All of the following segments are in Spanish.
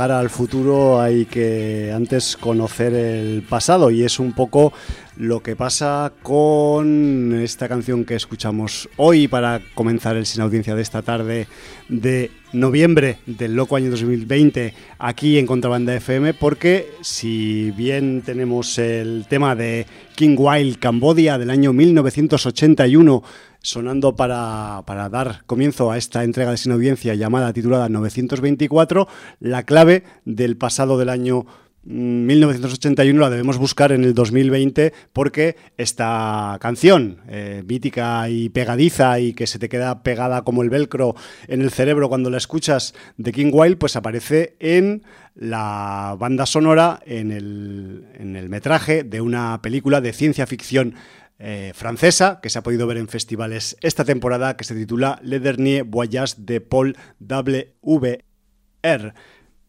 viajar al futuro hay que antes conocer el pasado y es un poco lo que pasa con esta canción que escuchamos hoy para comenzar el sin audiencia de esta tarde de noviembre del loco año 2020 aquí en Contrabanda FM porque si bien tenemos el tema de King Wild Cambodia del año 1981 sonando para, para, dar comienzo a esta entrega de sin audiencia llamada titulada 924, la clave del pasado del año 1981 mm, la debemos buscar en el 2020 porque esta canción eh, mítica y pegadiza y que se te queda pegada como el velcro en el cerebro cuando la escuchas de King Wild pues aparece en la banda sonora en el, en el metraje de una película de ciencia ficción eh, francesa que se ha podido ver en festivales esta temporada que se titula Le Dernier Voyage de Paul W.R.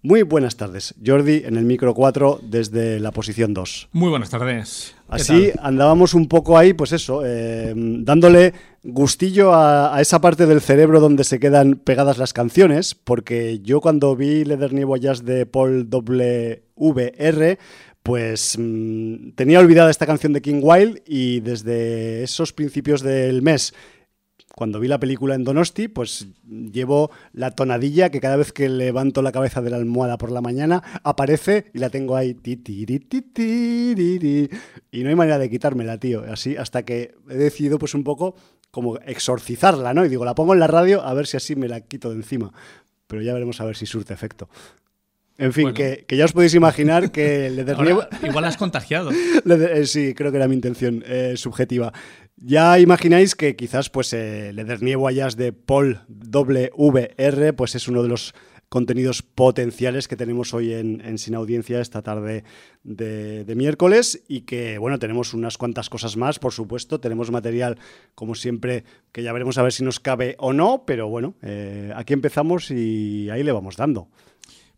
Muy buenas tardes, Jordi, en el micro 4 desde la posición 2. Muy buenas tardes. Así andábamos un poco ahí, pues eso, eh, dándole gustillo a, esa parte del cerebro donde se quedan pegadas las canciones, porque yo cuando vi Le Dernier Voyage de Paul W.R., pues mm, tenía olvidada esta canción de King Wild y desde esos principios del mes cuando vi la película en Donosti, pues llevo la tonadilla que cada vez que levanto la cabeza de la almohada por la mañana aparece y la tengo ahí. Y no hay manera de quitármela, tío. Así hasta que he decidido pues un poco como exorcizarla, ¿no? Y digo, la pongo en la radio a ver si así me la quito de encima. Pero ya veremos a ver si surte efecto. En fin, que, ya os podéis imaginar que le Igual has contagiado. Eh, sí, creo que era mi intención eh, subjetiva. Ya imagináis que quizás pues eh, Le Dernier Voyage de Paul WR pues es uno de los contenidos potenciales que tenemos hoy en, Sin Audiencia esta tarde de, miércoles y que, bueno, tenemos unas cuantas cosas más, por supuesto. Tenemos material, como siempre, que ya veremos a ver si nos cabe o no, pero bueno, aquí empezamos y ahí le vamos dando.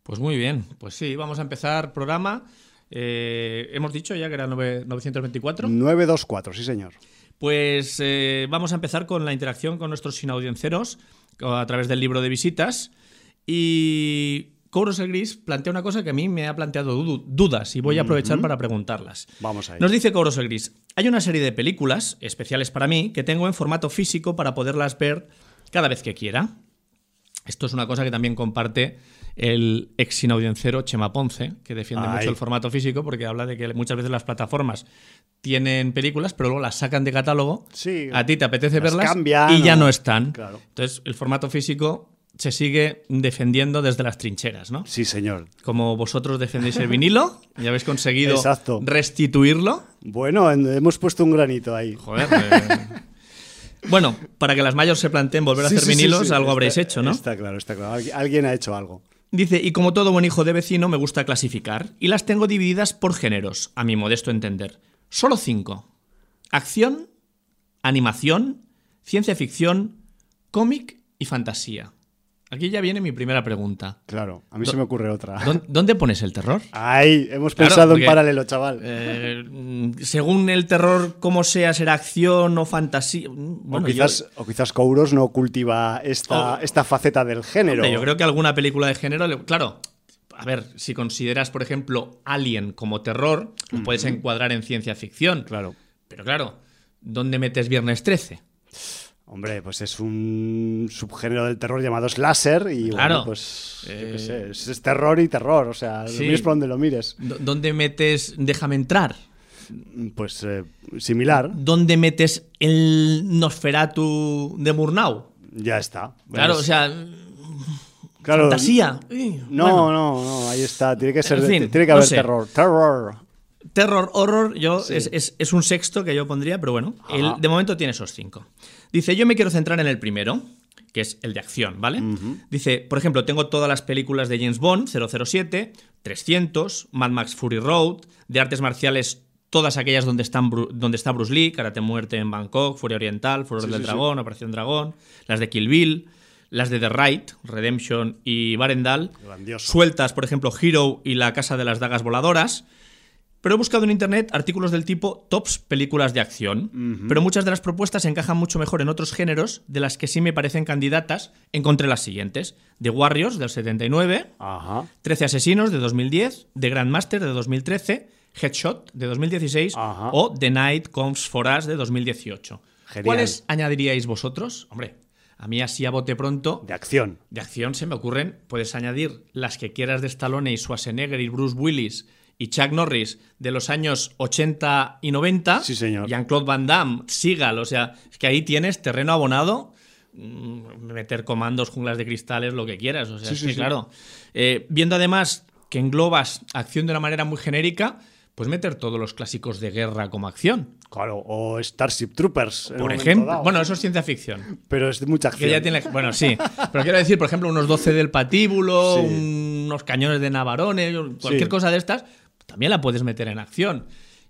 Pues muy bien, pues sí, vamos a empezar programa. Eh, hemos dicho ya que era 924. 924, sí señor. Pues eh, vamos a empezar con la interacción con nuestros sinaudiencios a través del libro de visitas. Y Kouros el Gris plantea una cosa que a mí me ha planteado dudas y voy a aprovechar para preguntarlas. Vamos a Nos dice Kouros el Gris, hay una serie de películas especiales para mí que tengo en formato físico para poderlas ver cada vez que quiera. Esto es una cosa que también comparte el ex sinaudiencero Chema Ponce, que defiende mucho el formato físico porque habla de que muchas veces las plataformas tienen películas, pero luego las sacan de catálogo. a ti te apetece verlas y ya no están. Entonces, el formato físico se sigue defendiendo desde las trincheras, ¿no? Sí, señor. Como vosotros defendéis el vinilo y habéis conseguido restituirlo. Bueno, hemos puesto un granito ahí. Joder. Eh. bueno, para que las mayores se planteen volver a hacer vinilos, algo habréis hecho, ¿no? Está claro, está claro. Alguien ha hecho algo. Dice, y como todo buen hijo de vecino me gusta clasificar, y las tengo divididas por géneros, a mi modesto entender. Solo cinco. Acción, animación, ciencia ficción, cómic y fantasía. Aquí ya viene mi primera pregunta. Claro, a mí se me ocurre otra. ¿Dónde pones el terror? Ay, hemos pensado en paralelo, chaval. Eh, según el terror, como sea, será acción o fantasía. o, quizás, o quizás Kouros no cultiva esta, esta faceta del género. yo creo que alguna película de género. Claro, a ver, si consideras, por ejemplo, Alien como terror, lo puedes encuadrar en ciencia ficción. Claro. Pero claro, ¿dónde metes Viernes 13? Hombre, pues es un subgénero del terror llamado slasher y claro, pues eh, es, terror y terror, o sea, lo mires por donde lo mires. ¿Dónde metes Déjame entrar? Pues eh, similar. ¿Dónde metes el Nosferatu de Murnau? Ya está. Claro, o sea, fantasía. No, no, no, ahí está, tiene que ser, tiene que haber terror. Terror. Terror, horror, yo es, un sexto que yo pondría, pero bueno, de momento tiene esos cinco. Dice, yo me quiero centrar en el primero, que es el de acción, ¿vale? Dice, por ejemplo, tengo todas las películas de James Bond, 007, 300, Mad Max Fury Road, de artes marciales, todas aquellas donde, están, donde está Bruce Lee, Karate Muerte en Bangkok, Furia Oriental, Furor del Dragón, Operación Dragón, las de Kill Bill, las de The Right, Redemption y Barendal, sueltas, por ejemplo, Hero y La Casa de las Dagas Voladoras, Pero he buscado en internet artículos del tipo tops películas de acción. Pero muchas de las propuestas encajan mucho mejor en otros géneros, de las que sí me parecen candidatas. Encontré las siguientes: The Warriors del 79, Ajá. 13 Asesinos de 2010, The Grandmaster de 2013, Headshot de 2016 Ajá. o The Night Comes for Us de 2018. Genial. ¿Cuáles añadiríais vosotros? Hombre, a mí así a bote pronto De acción. de acción se me ocurren, puedes añadir las que quieras de Stallone y Schwarzenegger y Bruce Willis y Chuck Norris de los años 80 y 90. Sí, señor. Jean-Claude Van Damme, Seagal, o sea, es que ahí tienes terreno abonado, mm, meter comandos, junglas de cristales, lo que quieras. O sea, Sí, es sí, que, sí. claro, eh, viendo además que englobas acción de una manera muy genérica, pues meter todos los clásicos de guerra como acción. Claro, o Starship Troopers. Por ejemplo, dado. bueno, eso es ciencia ficción. pero es de mucha Que acción. ya tiene, bueno, sí. Pero quiero decir, por ejemplo, unos 12 del patíbulo, Sí. unos cañones de Navarone, cualquier Sí. cosa de estas, también la puedes meter en acción.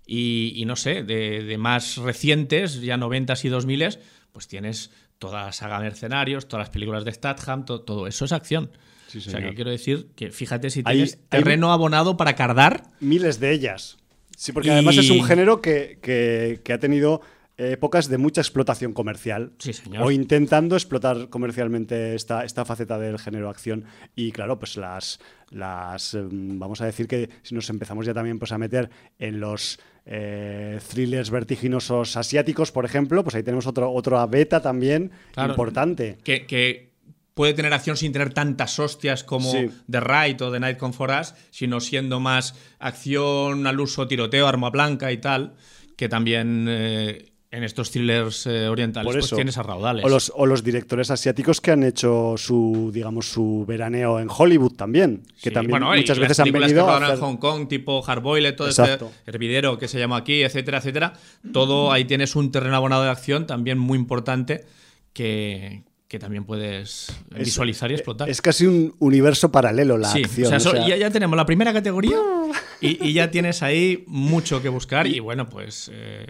Y, y no sé, de, de más recientes, ya 90s y 2000s, pues tienes toda la saga Mercenarios, todas las películas de Statham, to- todo eso es acción. Sí, o sea, que quiero decir que fíjate si Hay- tienes hay- terreno abonado para cardar. Miles de ellas. Sí, porque Y- además es un género que, que- que ha tenido épocas de mucha explotación comercial. Sí, señor. O intentando explotar comercialmente esta, esta faceta del género acción. Y claro, pues las, las em, vamos a decir que si nos empezamos ya también pues, a meter en los eh, thrillers vertiginosos asiáticos, por ejemplo, pues ahí tenemos otro, otra beta también Claro. importante. que, que puede tener acción sin tener tantas hostias como Sí. The Right o The Night Come For Us, sino siendo más acción al uso, tiroteo, arma blanca y tal, que también eh, en estos thrillers eh, orientales Por pues tienes a raudales. O los, o los directores asiáticos que han hecho su, digamos, su veraneo en Hollywood también. Que Sí, también bueno, muchas veces han venido que a hacer- en Hong Kong, tipo Hardboiled, todo Exacto. este hervidero que se llama aquí, etcétera, etcétera. Todo ahí tienes un terreno abonado de acción también muy importante que, que también puedes Es- visualizar y explotar. Es casi un universo paralelo la Sí, acción. o sea, o so- sea, Ya, ya tenemos la primera categoría y, y ya tienes ahí mucho que buscar. Y bueno, pues eh,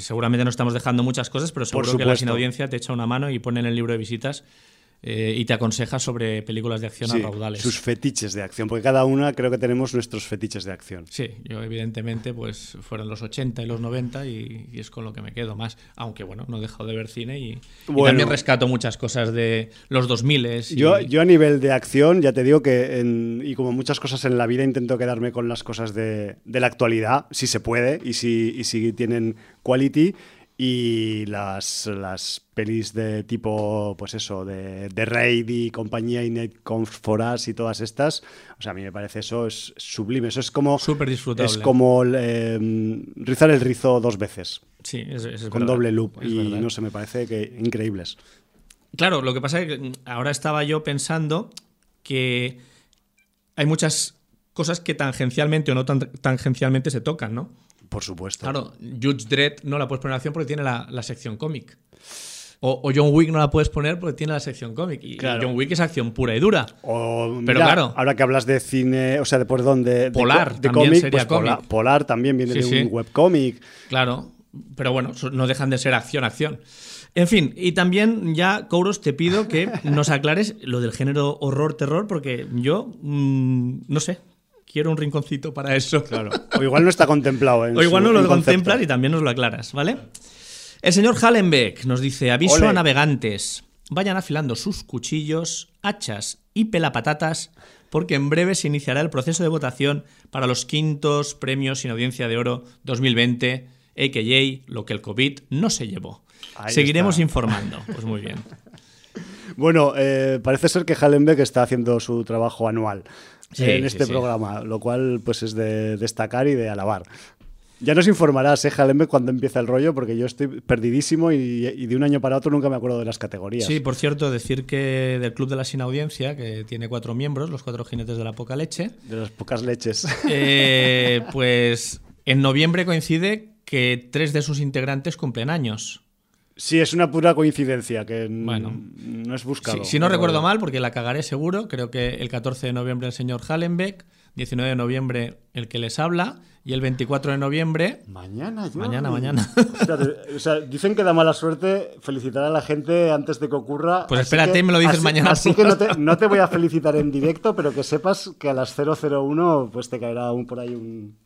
seguramente no estamos dejando muchas cosas, pero seguro que la sin audiencia te echa una mano y pone en el libro de visitas eh, y te aconseja sobre películas de acción sí, a raudales. sus fetiches de acción, porque cada una creo que tenemos nuestros fetiches de acción. Sí, yo evidentemente pues fueron los 80 y los 90 y, y es con lo que me quedo más. Aunque bueno, no he dejado de ver cine y, y Bueno. también rescato muchas cosas de los 2000 y, Yo, yo a nivel de acción, ya te digo que, en- y como muchas cosas en la vida, intento quedarme con las cosas de, de la actualidad, si se puede, y si, y si tienen quality. Y las, las pelis de tipo, pues eso, de, de Raid y compañía y Comes for Us y todas estas, o sea, a mí me parece eso es sublime. Eso es como, Súper disfrutable. es como eh, rizar el rizo dos veces, Sí, es, es con verdad, doble loop. es Y verdad. no sé, me parece que increíbles. Claro, lo que pasa es que ahora estaba yo pensando que hay muchas cosas que tangencialmente o no tan tangencialmente se tocan, ¿no? Por supuesto. Claro, Judge Dredd no la puedes poner en acción porque tiene la, la sección cómic. O, o John Wick no la puedes poner porque tiene la sección cómic. Y, Claro. John Wick es acción pura y dura. O, Pero mira, claro. ahora que hablas de cine, o sea, de perdón, de, de Polar de también cómic, sería pues Polar, también viene Sí, de sí. un webcómic. Claro, pero bueno, no dejan de ser acción, acción. En fin, y también ya, Kouros, te pido que nos aclares lo del género horror-terror, porque yo, mm, no sé, quiero un rinconcito para eso. Claro. O igual no está contemplado. En O igual no lo contemplas y también nos lo aclaras, ¿vale? El señor Hallenbeck nos dice, aviso Ole. a navegantes, vayan afilando sus cuchillos, hachas y pelapatatas, porque en breve se iniciará el proceso de votación para los quintos premios sin audiencia de oro 2020, a.k.a. lo que el COVID no se llevó. Ahí Seguiremos está. informando. Pues muy bien. Bueno, eh, parece ser que Hallenbeck está haciendo su trabajo anual Sí, en este sí. programa, lo cual pues es de destacar y de alabar. Ya nos informarás, eh, Hallenbeck, cuando empieza el rollo, porque yo estoy perdidísimo y, y de un año para otro nunca me acuerdo de las categorías. Sí, por cierto, decir que del Club de la Sin Audiencia, que tiene cuatro miembros, los cuatro jinetes de la poca leche, De las pocas leches. Eh, pues en noviembre coincide que tres de sus integrantes cumplen años. Sí, es una pura coincidencia, que Bueno. no es buscado. Si, si no Pero- recuerdo mal, porque la cagaré seguro, creo que el 14 de noviembre el señor Hallenbeck, 19 de noviembre el que les habla, y el 24 de noviembre. Mañana, yo. Mañana, mañana. o sea, dicen que da mala suerte felicitar a la gente antes de que ocurra. Pues espérate y me lo dices mañana. Así que no te, no te, voy a felicitar en directo, pero que sepas que a las 001 pues te caerá un, por ahí un,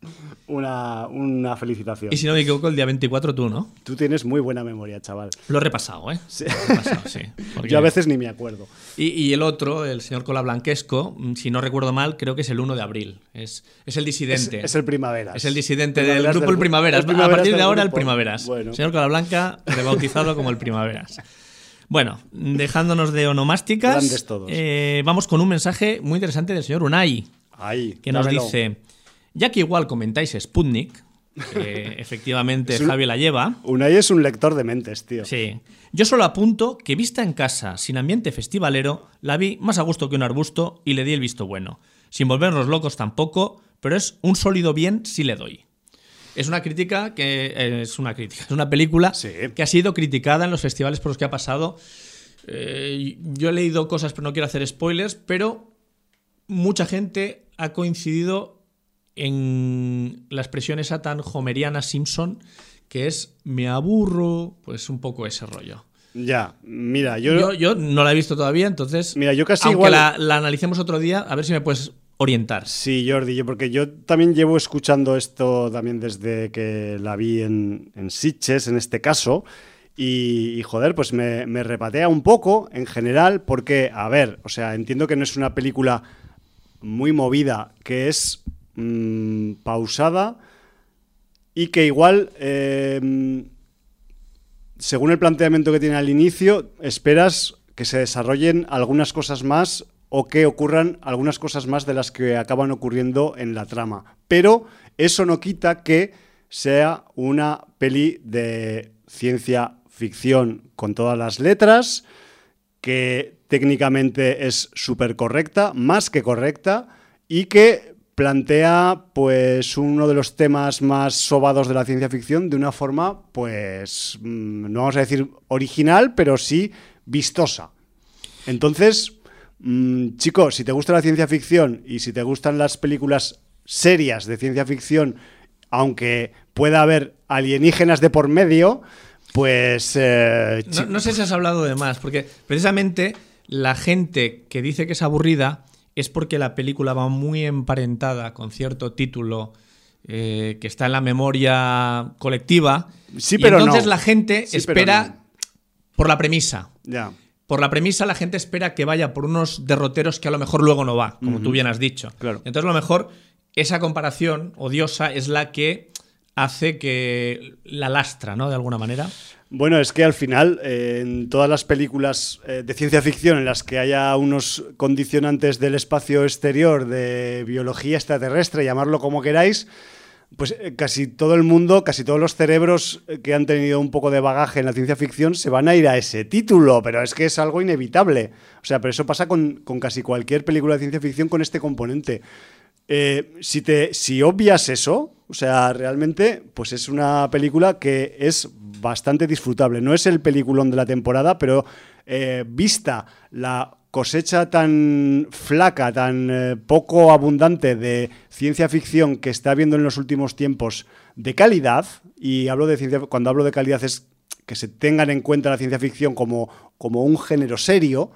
una, una, felicitación. Y si no me equivoco, el día 24 tú, ¿no? Tú tienes muy buena memoria, chaval. Lo he repasado, ¿eh? Sí. Lo he repasado, sí. Yo a veces ni me acuerdo. Y, y, el otro, el señor Cola Blanquesco, si no recuerdo mal, creo que es el 1 de abril. Es, es el disidente. Es, es el primavera. Es el disidente del grupo El Primaveras. a partir de ahora, el Primaveras. Bueno. Señor Calablanca, rebautizado como el Primaveras. Bueno, dejándonos de onomásticas, eh, vamos con un mensaje muy interesante del señor Unai, Ay, que nos dámelo. dice, ya que igual comentáis Sputnik, que efectivamente un, Javi la lleva. Unai es un lector de mentes, tío. Sí. Yo solo apunto que vista en casa, sin ambiente festivalero, la vi más a gusto que un arbusto y le di el visto bueno. Sin volvernos locos tampoco, pero es un sólido bien si le doy. Es una crítica que eh, es una crítica, es una película sí. que ha sido criticada en los festivales por los que ha pasado. Eh, yo he leído cosas, pero no quiero hacer spoilers, pero mucha gente ha coincidido en la expresión esa tan homeriana Simpson, que es me aburro, pues un poco ese rollo. Ya, mira, yo... yo... Yo, no la he visto todavía, entonces... Mira, yo casi aunque igual... la, la analicemos otro día, a ver si me puedes orientar. Sí, Jordi, yo, porque yo también llevo escuchando esto también desde que la vi en, en Sitges, en este caso, y, joder, pues me, repatea un poco en general, porque, a ver, o sea, entiendo que no es una película muy movida, que es mmm, pausada y que igual, eh, según el planteamiento que tiene al inicio, esperas que se desarrollen algunas cosas más o que ocurran algunas cosas más de las que acaban ocurriendo en la trama. Pero eso no quita que sea una peli de ciencia ficción con todas las letras, que técnicamente es súper correcta, más que correcta, y que plantea pues uno de los temas más sobados de la ciencia ficción de una forma pues no vamos a decir original, pero sí vistosa. Entonces, Mm, chico, si te gusta la ciencia ficción y si te gustan las películas serias de ciencia ficción, aunque pueda haber alienígenas de por medio, pues... Eh, no, no, sé si has hablado de más, porque precisamente la gente que dice que es aburrida es porque la película va muy emparentada con cierto título eh, que está en la memoria colectiva. Sí, pero y entonces no. la gente Sí, espera por la premisa. Ya. Por la premisa la gente espera que vaya por unos derroteros que a lo mejor luego no va, como tú bien has dicho. Claro. Entonces a lo mejor esa comparación odiosa es la que hace que la lastra, ¿no? De alguna manera. Bueno, es que al final, eh, en todas las películas eh, de ciencia ficción en las que haya unos condicionantes del espacio exterior, de biología extraterrestre, llamarlo como queráis, pues eh, casi todo el mundo, casi todos los cerebros eh, que han tenido un poco de bagaje en la ciencia ficción se van a ir a ese título, pero es que es algo inevitable. O sea, pero eso pasa con, con casi cualquier película de ciencia ficción con este componente. Eh, si, te, si obvias eso, o sea, realmente, pues es una película que es bastante disfrutable. No es el peliculón de la temporada, pero vista la cosecha tan flaca, tan eh, poco abundante de ciencia ficción que está habiendo en los últimos tiempos de calidad, y hablo de ciencia, cuando hablo de calidad es que se tengan en cuenta la ciencia ficción como, como un género serio,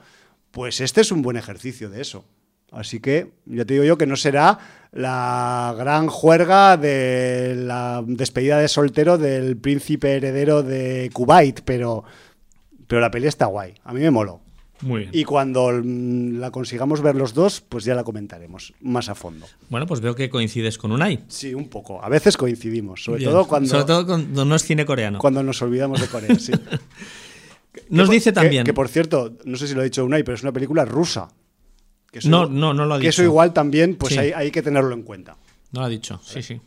pues este es un buen ejercicio de eso. Así que ya te digo yo que no será la gran juerga de la despedida de soltero del príncipe heredero de Kuwait, pero, pero la peli está guay. A mí me moló. Muy bien. Y cuando mm, la consigamos ver los dos, pues ya la comentaremos más a fondo. Bueno, pues veo que coincides con Unai. Sí, un poco. A veces coincidimos, sobre Bien. todo cuando, Sobre todo cuando no es cine coreano. cuando nos olvidamos de Corea. Sí. Nos Que- dice que- también. Que, por cierto, no sé si lo ha dicho Unai, pero es una película rusa. Que eso No, no, no lo ha Que dicho. eso igual también, pues Sí. hay, hay que tenerlo en cuenta. No lo ha dicho, sí, sí.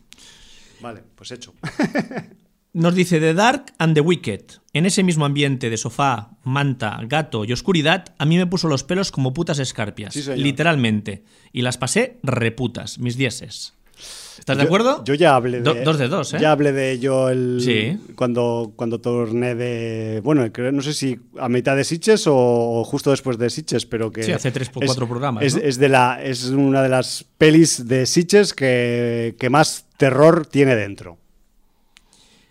Vale, pues hecho. Nos dice The Dark and the Wicked. En ese mismo ambiente de sofá, manta, gato y oscuridad, a mí me puso los pelos como putas escarpias. Sí, literalmente. Y las pasé reputas, mis dieces. ¿Estás de acuerdo? Yo, ya hablé de. Do- dos de dos, ¿eh? Ya hablé de ello el, Sí. cuando, cuando torné de. Bueno, no sé si a mitad de Sitches o, justo después de Sitches, pero que. Sí, hace tres o cuatro programas, Es, ¿no? es de la, es una de las pelis de Sitches que, que más terror tiene dentro.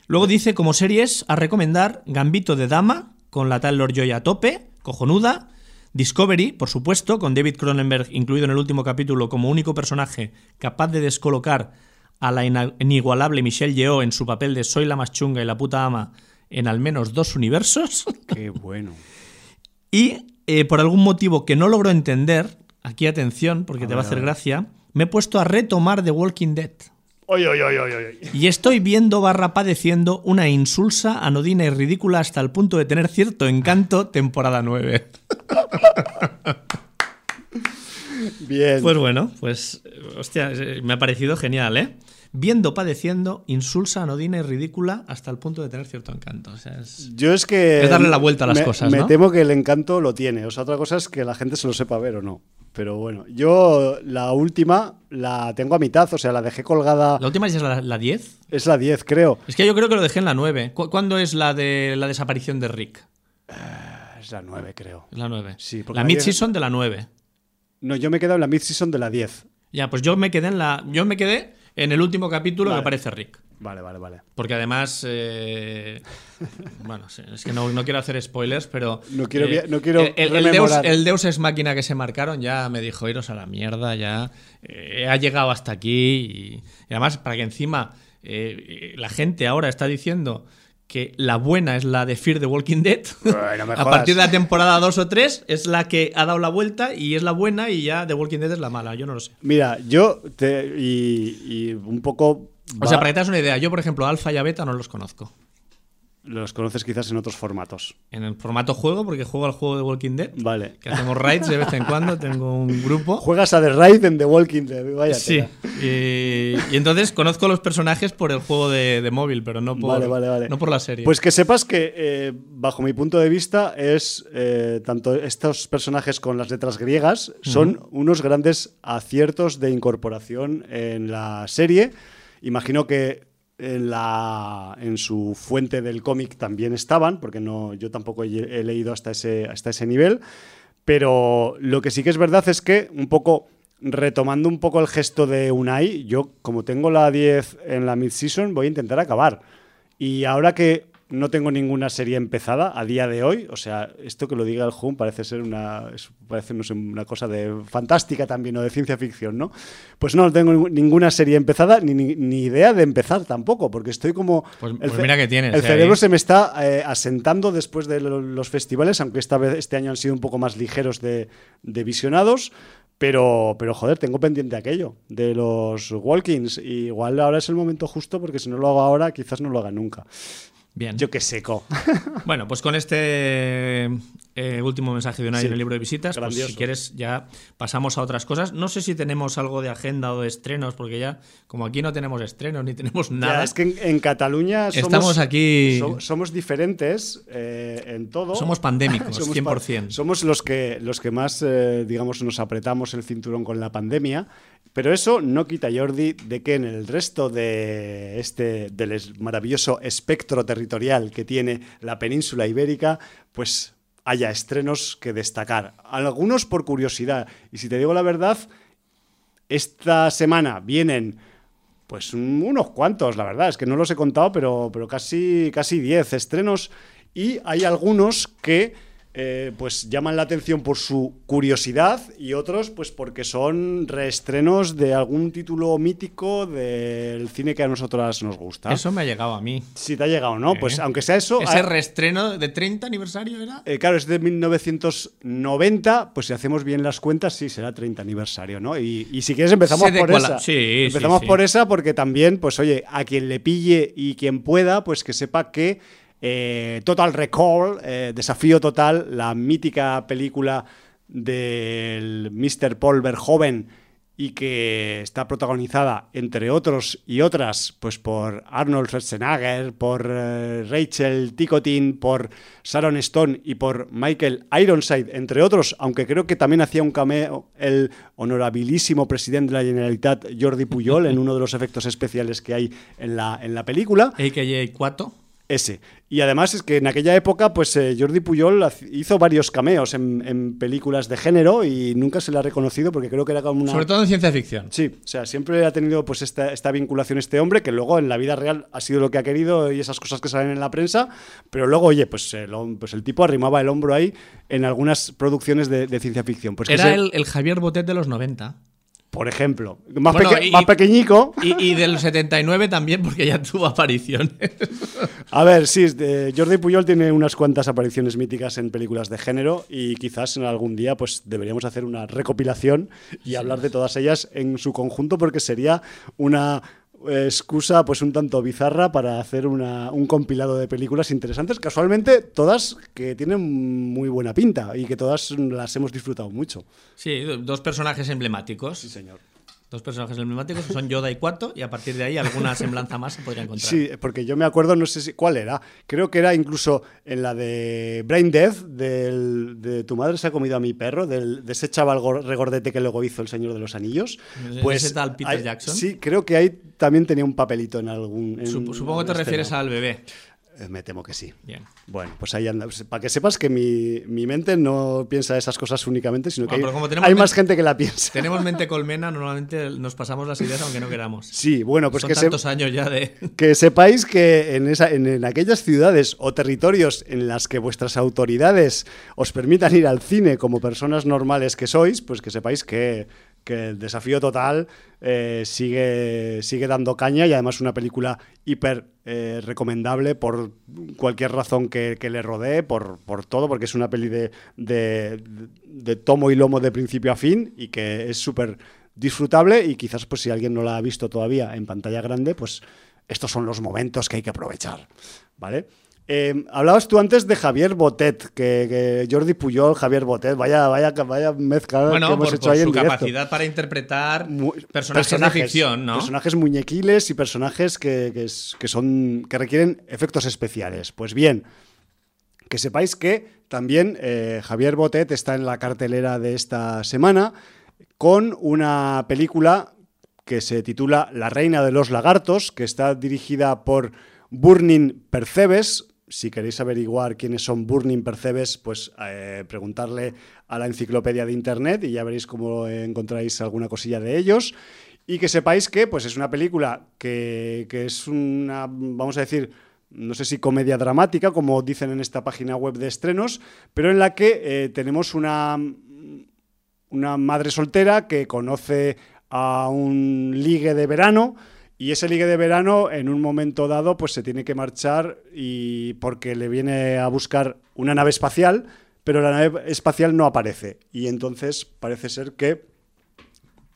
Luego dice como series a recomendar Gambito de Dama con la tal Lord Joy a tope, cojonuda. Discovery, por supuesto, con David Cronenberg incluido en el último capítulo como único personaje capaz de descolocar a la inigualable Michelle Yeoh en su papel de Soy la más chunga y la puta ama en al menos dos universos. Qué bueno. Y eh, por algún motivo que no logro entender, aquí atención, porque A te va a hacer a gracia, me he puesto a retomar The Walking Dead. Oy, oy, oy, oy, oy. Y estoy viendo barra padeciendo una insulsa, anodina y ridícula hasta el punto de tener cierto encanto, temporada 9. Bien. Pues bueno, pues, hostia, eh, me ha parecido genial, ¿eh? Viendo padeciendo, insulsa, anodina y ridícula hasta el punto de tener cierto encanto. O sea, es... Yo es que. Es darle la vuelta a las me- cosas, Me ¿no? temo que el encanto lo tiene. O sea, otra cosa es que la gente se lo sepa ver o no. Pero bueno, yo la última la tengo a mitad, o sea, la dejé colgada. La última es la, la 10. Es la 10, creo. Es que yo creo que lo dejé en la 9. ¿Cu- ¿Cuándo es la de la desaparición de Rick? Es la 9, creo. Es la 9. Sí, porque la la 10 mid-season de la 9. No, yo me he quedado en la mid-season de la 10. Ya, pues yo me quedé en la. Yo me quedé en el último capítulo Vale. que aparece Rick. Vale, vale, vale. Porque además. eh, bueno, es que no, no quiero hacer spoilers, pero. No quiero eh, no quiero el, Deus, el Deus es máquina que se marcaron ya me dijo: iros a la mierda, ya. eh, ha llegado hasta aquí. Y, y además, para que encima eh, la gente ahora está diciendo que la buena es la de Fear the Walking Dead. Bueno, me a partir de la temporada 2 o 3 es la que ha dado la vuelta y es la buena y ya The Walking Dead es la mala. Yo no lo sé. Mira, yo te, y, y un poco. O sea, para que te hagas una idea, yo, por ejemplo, Alpha y a Beta no los conozco. Los conoces quizás en otros formatos. En el formato juego, porque juego al juego de Walking Dead. Vale. Que hacemos raids de vez en cuando, tengo un grupo. Juegas a The Raid en The Walking Dead. Vaya Sí. Y, y entonces conozco los personajes por el juego de, de móvil, pero no por, Vale, vale, vale. No por la serie. Pues que sepas que, eh, bajo mi punto de vista, es eh, tanto estos personajes con las letras griegas son unos grandes aciertos de incorporación en la serie. Imagino que en, la, en su fuente del cómic también estaban, porque no, yo tampoco he, leído hasta ese, hasta ese nivel. Pero lo que sí que es verdad es que, un poco retomando un poco el gesto de Unai, yo como tengo la 10 en la mid-season, voy a intentar acabar. Y ahora que no tengo ninguna serie empezada a día de hoy, o sea, esto que lo diga el Hum parece ser una, es- parece, no sé, una cosa de fantástica también o de ciencia ficción, ¿no? Pues no tengo ningú- ninguna serie empezada ni, ni- ni idea de empezar tampoco, porque estoy como... Pues- el pues mira que tienes, El eh, cerebro se me está eh, asentando después de lo- los festivales, aunque esta vez, este año han sido un poco más ligeros de, de visionados. Pero, pero joder, tengo pendiente aquello de los Walkings. Y igual ahora es el momento justo porque si no lo hago ahora, quizás no lo haga nunca. Bien. Yo qué seco. Bueno, pues con este eh, último mensaje de Unai Sí. en el libro de visitas, pues si quieres ya pasamos a otras cosas. No sé si tenemos algo de agenda o de estrenos, porque ya, como aquí no tenemos estrenos ni tenemos nada, Ya, es que en, en Cataluña somos, Estamos aquí- so- somos diferentes eh, en todo. somos pandémicos, Somos 100%. pa- Somos los que, los que más, eh, digamos, nos apretamos el cinturón con la pandemia. Pero eso no quita, Jordi, de que en el resto de este del maravilloso espectro territorial que tiene la península ibérica, pues haya estrenos que destacar. Algunos por curiosidad. Y si te digo la verdad, esta semana vienen pues un- unos cuantos, la verdad, es que no los he contado, pero, pero casi, casi 10 estrenos. Y hay algunos que eh, pues llaman la atención por su curiosidad y otros pues porque son reestrenos de algún título mítico del cine que a nosotras nos gusta. Eso me ha llegado a mí. Si te ha llegado, ¿no? Sí. Pues aunque sea eso... Ese reestreno de 30 aniversario era. eh, claro, es de 1990, pues si hacemos bien las cuentas, sí, será 30 aniversario, ¿no? Y, y si quieres empezamos por esa. sí, empezamos sí, sí. por esa porque también, pues oye, a quien le pille y quien pueda, pues que sepa que eh, Total Recall, eh, Desafío Total, la mítica película del Mr. Paul Verhoeven y que está protagonizada, entre otros y otras, pues por Arnold Schwarzenegger, por eh, Rachel Ticotin, por Sharon Stone y por Michael Ironside, entre otros, aunque creo que también hacía un cameo el honorabilísimo presidente de la Generalitat, Jordi Puyol, en uno de los efectos especiales que hay en la, en la película. 4. Ese. Y además es que en aquella época, pues eh, Jordi Puyol hizo varios cameos en, películas de género y nunca se le ha reconocido porque creo que era como una... Sobre todo en ciencia ficción. Sí, o sea, siempre ha tenido pues esta, esta vinculación este hombre que luego en la vida real ha sido lo que ha querido y esas cosas que salen en la prensa, pero luego, oye, pues, el, pues el tipo arrimaba el hombro ahí en algunas producciones de, ciencia ficción. Pues era el, el Javier Botet de los 90 por ejemplo. Más, pequeñico. Y, del 79 también, porque ya tuvo apariciones. A ver, sí, Jordi Puyol tiene unas cuantas apariciones míticas en películas de género y quizás en algún día pues deberíamos hacer una recopilación y hablar de todas ellas en su conjunto porque sería una excusa pues un tanto bizarra para hacer un compilado de películas interesantes, casualmente todas que tienen muy buena pinta y que todas las hemos disfrutado mucho. Sí, dos personajes emblemáticos. Sí, señor. Dos personajes emblemáticos son Yoda y Cuato, y a partir de ahí alguna semblanza más se podría encontrar. Sí, porque yo me acuerdo, no sé si, cuál era, creo que era incluso en la de Brain Death, del, de Tu madre se ha comido a mi perro, del, de ese chaval regordete que luego hizo El Señor de los Anillos. Pues, ¿Ese tal Peter Jackson? Sí, creo que ahí también tenía un papelito en algún... Supongo que te refieres al bebé. Eh, me temo que sí. Bien. Bueno, pues ahí anda. Para que sepas que mi, mente no piensa esas cosas únicamente, sino que hay, más gente que la piensa. Tenemos mente colmena, normalmente nos pasamos las ideas aunque no queramos. Sí, bueno, pues Son que tantos años ya de. Que sepáis que en, esa, en, aquellas ciudades o territorios en las que vuestras autoridades os permitan ir al cine como personas normales que sois, pues que sepáis que que el desafío total eh, sigue, sigue dando caña y además una película hiper eh, recomendable por cualquier razón que, le rodee, por, por, todo, porque es una peli de, de, tomo y lomo de principio a fin y que es súper disfrutable y quizás pues si alguien no la ha visto todavía en pantalla grande, pues estos son los momentos que hay que aprovechar, ¿vale? Eh, hablabas tú antes de Javier Botet, que, Jordi Puyol, Javier Botet, vaya, vaya, vaya mezcla que hemos por, hecho ahí su en capacidad para interpretar personajes, de ficción, ¿no? Personajes muñequiles y personajes que, son, que requieren efectos especiales. Pues bien, que sepáis que también eh, Javier Botet está en la cartelera de esta semana con una película que se titula La Reina de los Lagartos, que está dirigida por Burning Percebes, si queréis averiguar quiénes son Burning Percebes, pues eh, preguntarle a la enciclopedia de Internet y ya veréis cómo encontráis alguna cosilla de ellos. Y que sepáis que pues, es una película que, es una, vamos a decir, no sé si comedia dramática, como dicen en esta página web de estrenos, pero en la que eh, tenemos una, una madre soltera que conoce a un ligue de verano y ese ligue de verano, en un momento dado, pues se tiene que marchar y porque le viene a buscar una nave espacial, pero la nave espacial no aparece. Y entonces parece ser que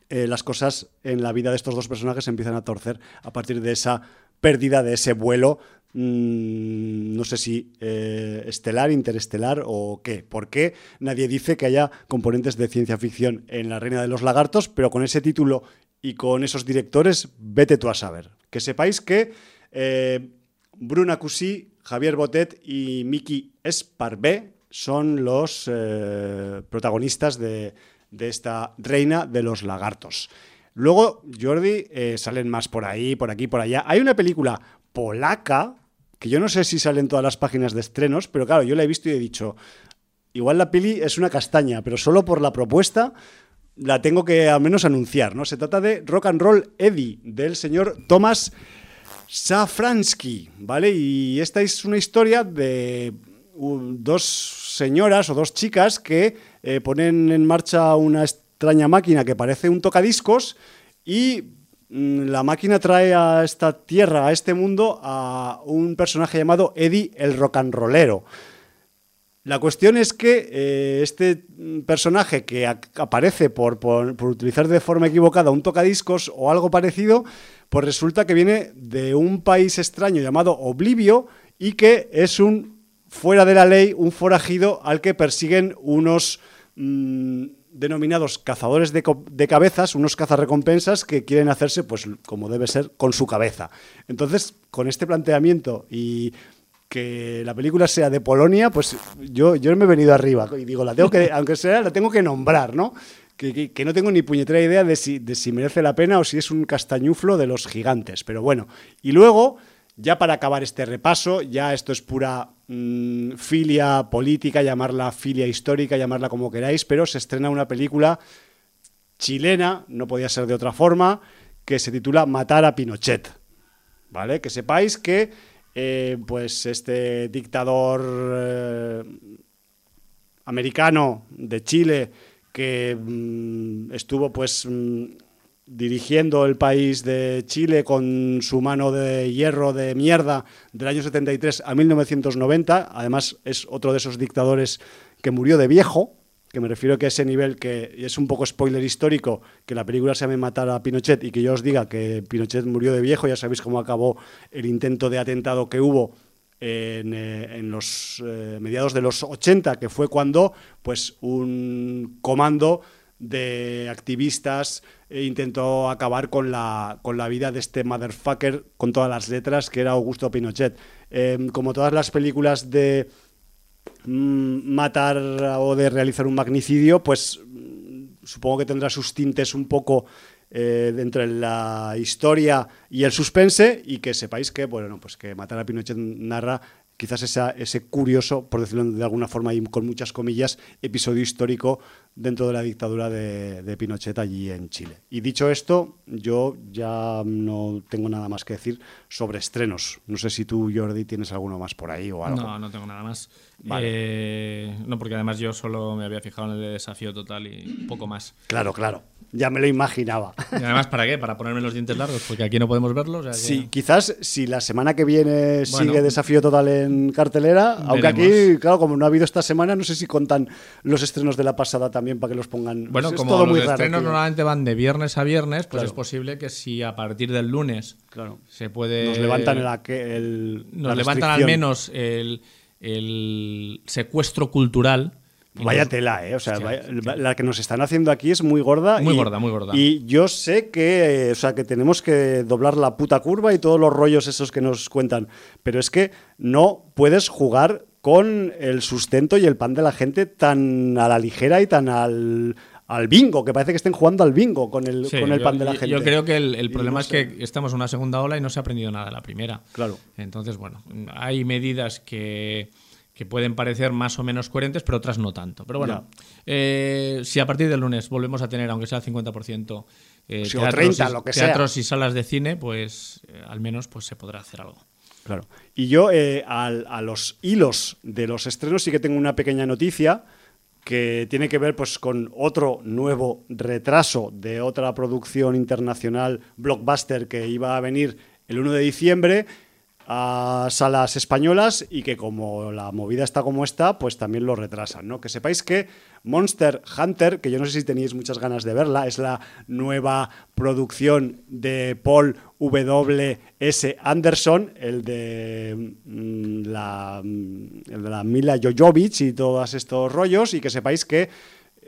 eh, las cosas en la vida de estos dos personajes se empiezan a torcer a partir de esa pérdida de ese vuelo, mm, no sé si eh, estelar, interestelar o qué. ¿Por qué nadie dice que haya componentes de ciencia ficción en La Reina de los Lagartos, pero con ese título y con esos directores, vete tú a saber. Que sepáis que eh, Bruna Cusí, Javier Botet y Miki Esparvé son los eh, protagonistas de, esta Reina de los Lagartos. Luego, Jordi, eh, salen más por ahí, por aquí, por allá. Hay una película polaca, que yo no sé si sale en todas las páginas de estrenos, pero claro, yo la he visto y he dicho, igual la peli es una castaña, pero solo por la propuesta la tengo que al menos anunciar, ¿no? Se trata de Rock and Roll Eddie, del señor Thomas Safransky, ¿vale? Y esta es una historia de dos señoras o dos chicas que eh, ponen en marcha una extraña máquina que parece un tocadiscos y mm, la máquina trae a esta tierra, a este mundo, a un personaje llamado Eddie el rock and rollero. La cuestión es que eh, este personaje que aparece por, utilizar de forma equivocada un tocadiscos o algo parecido, pues resulta que viene de un país extraño llamado Oblivio y que es un fuera de la ley, un forajido al que persiguen unos mm, denominados cazadores de, de cabezas, unos cazarrecompensas que quieren hacerse, pues como debe ser, con su cabeza. Entonces, con este planteamiento y que la película sea de Polonia, pues yo, yo me he venido arriba y digo, la tengo que, aunque sea, la tengo que nombrar, ¿no? Que, que, no tengo ni puñetera idea de si, de si merece la pena o si es un castañuflo de los gigantes. Pero bueno, y luego, ya para acabar este repaso, ya esto es pura mmm, filia política, llamarla filia histórica, llamarla como queráis, pero se estrena una película chilena, no podía ser de otra forma, que se titula Matar a Pinochet. ¿Vale? Que sepáis que eh, pues este dictador eh, americano de Chile que mmm, estuvo pues mmm, dirigiendo el país de Chile con su mano de hierro de mierda del año 73 a 1990, además es otro de esos dictadores que murió de viejo, que me refiero que a ese nivel que es un poco spoiler histórico, que la película se llame Matar a Pinochet y que yo os diga que Pinochet murió de viejo, ya sabéis cómo acabó el intento de atentado que hubo en, eh, en los eh, mediados de los 80, que fue cuando pues un comando de activistas eh, intentó acabar con la, con la vida de este motherfucker con todas las letras que era Augusto Pinochet. Eh, como todas las películas de matar o de realizar un magnicidio, pues supongo que tendrá sus tintes un poco eh, entre la historia y el suspense y que sepáis que, bueno, pues que Matar a Pinochet narra quizás esa, ese curioso, por decirlo de alguna forma y con muchas comillas, episodio histórico dentro de la dictadura de, de, Pinochet allí en Chile. Y dicho esto, yo ya no tengo nada más que decir sobre estrenos. No sé si tú, Jordi, tienes alguno más por ahí o algo. No, no tengo nada más. Vale. Eh, no, porque además yo solo me había fijado en el desafío total y poco más. Claro, claro. Ya me lo imaginaba. Y además, ¿para qué? Para ponerme los dientes largos, porque aquí no podemos verlos. O sea que... Sí, quizás si la semana que viene bueno, sigue Desafío Total en cartelera, veremos. aunque aquí, claro, como no ha habido esta semana, no sé si contan los estrenos de la pasada también para que los pongan. Bueno, es como todo los muy estrenos raro, normalmente van de viernes a viernes, pues Claro. es posible que si a partir del lunes Claro. se puede. Nos levantan el, el Nos la levantan al menos el, el secuestro cultural. Vaya nos- tela, ¿eh? O sea, Hostia, vaya- la que nos están haciendo aquí es muy gorda. Muy y- gorda, muy gorda. Y yo sé que, eh, o sea, que tenemos que doblar la puta curva y todos los rollos esos que nos cuentan. Pero es que no puedes jugar con el sustento y el pan de la gente tan a la ligera y tan al, al bingo, que parece que estén jugando al bingo con el, Sí, con el yo- pan de la gente. Yo creo que el, el problema no es sé. que estamos en una segunda ola y no se ha aprendido nada de la primera. Claro. Entonces, bueno, hay medidas que, que pueden parecer más o menos coherentes, pero otras no tanto. Pero bueno, eh, si a partir del lunes volvemos a tener, aunque sea el 50%, eh, o teatros, 30, y, lo que sea. teatros y salas de cine, pues eh, al menos pues, se podrá hacer algo. Claro. Y yo eh, al- a, los hilos de los estrenos sí que tengo una pequeña noticia que tiene que ver pues con otro nuevo retraso de otra producción internacional blockbuster que iba a venir el 1 de diciembre a salas españolas y que como la movida está como está, pues también lo retrasan, ¿no? Que sepáis que Monster Hunter, que yo no sé si teníais muchas ganas de verla, es la nueva producción de Paul W. S. Anderson, el de mm, la, mm, el de la Mila Jojovic y todos estos rollos, y que sepáis que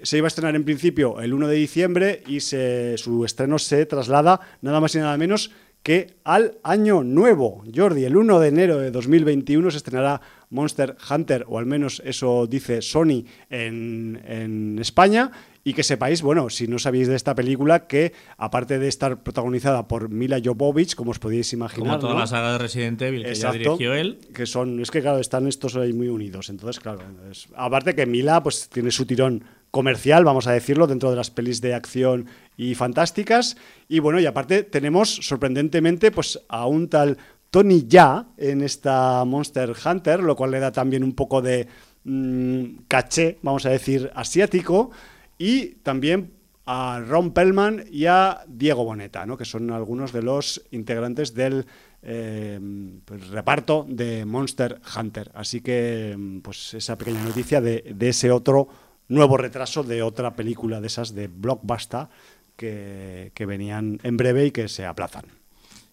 se iba a estrenar en principio el 1 de diciembre y se, su estreno se traslada nada más y nada menos que al año nuevo. Jordi, el 1 de enero de 2021 se estrenará Monster Hunter, o al menos eso dice Sony en, en España. Y que sepáis, bueno, si no sabéis de esta película, que aparte de estar protagonizada por Mila Jovovich, como os podéis imaginar, Como toda ¿no? la saga de Resident Evil que Exacto, ya dirigió él. Que son, es que claro, están estos ahí muy unidos. Entonces, claro, es- aparte que Mila pues tiene su tirón comercial, vamos a decirlo, dentro de las pelis de acción y fantásticas. Y bueno, y aparte tenemos sorprendentemente pues a un tal Tony Ya en esta Monster Hunter, lo cual le da también un poco de mm, caché, vamos a decir, asiático. Y también a Ron Pellman y a Diego Boneta, ¿no? que son algunos de los integrantes del eh, pues, reparto de Monster Hunter. Así que, mm, pues esa pequeña noticia de, de ese otro nuevo retraso de otra película de esas de Blockbuster que, que venían en breve y que se aplazan.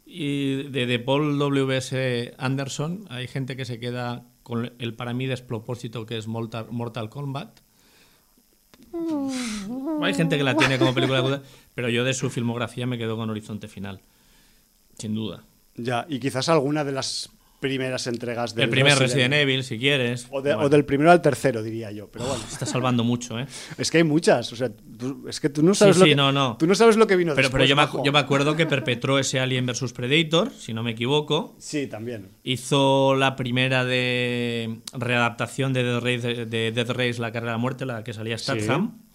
Y de, de Paul W.S. Anderson hay gente que se queda con el para mí despropósito que es Mortal, Mortal Kombat. Hay gente que la tiene como película de pero yo de su filmografía me quedo con Horizonte Final. Sin duda. Ya, y quizás alguna de las primeras entregas del El primer Resident, Evil, si quieres. O, del primero al tercero, diría yo. Pero bueno. Está salvando mucho, ¿eh? Es que hay muchas. O sea, es que tú no sabes, lo, que, no, no. Tú no sabes lo que vino pero, después. Pero yo me, yo me, acuerdo que perpetró ese Alien vs Predator, si no me equivoco. Sí, también. Hizo la primera de readaptación de Death Race, de Death Race La Carrera de la Muerte, la que salía Statham.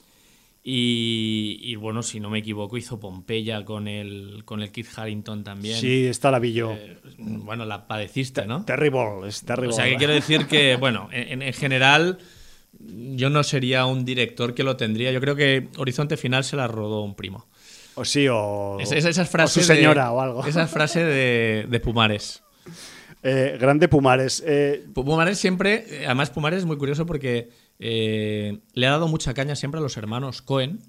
Y, bueno, si no me equivoco, hizo Pompeya con el, con el Keith Harrington también. Sí, está la vi yo. Eh, bueno, la padeciste, ¿no? Terrible, es terrible. O sea, que quiero decir que, bueno, en, en, general, yo no sería un director que lo tendría. Yo creo que Horizonte Final se la rodó un primo. O sí, o, frase su señora o algo. Esa frase de, de Pumares. Eh, grande Pumares. Eh, Pumares siempre, además Pumares es muy curioso porque eh, le ha dado mucha caña siempre a los hermanos Cohen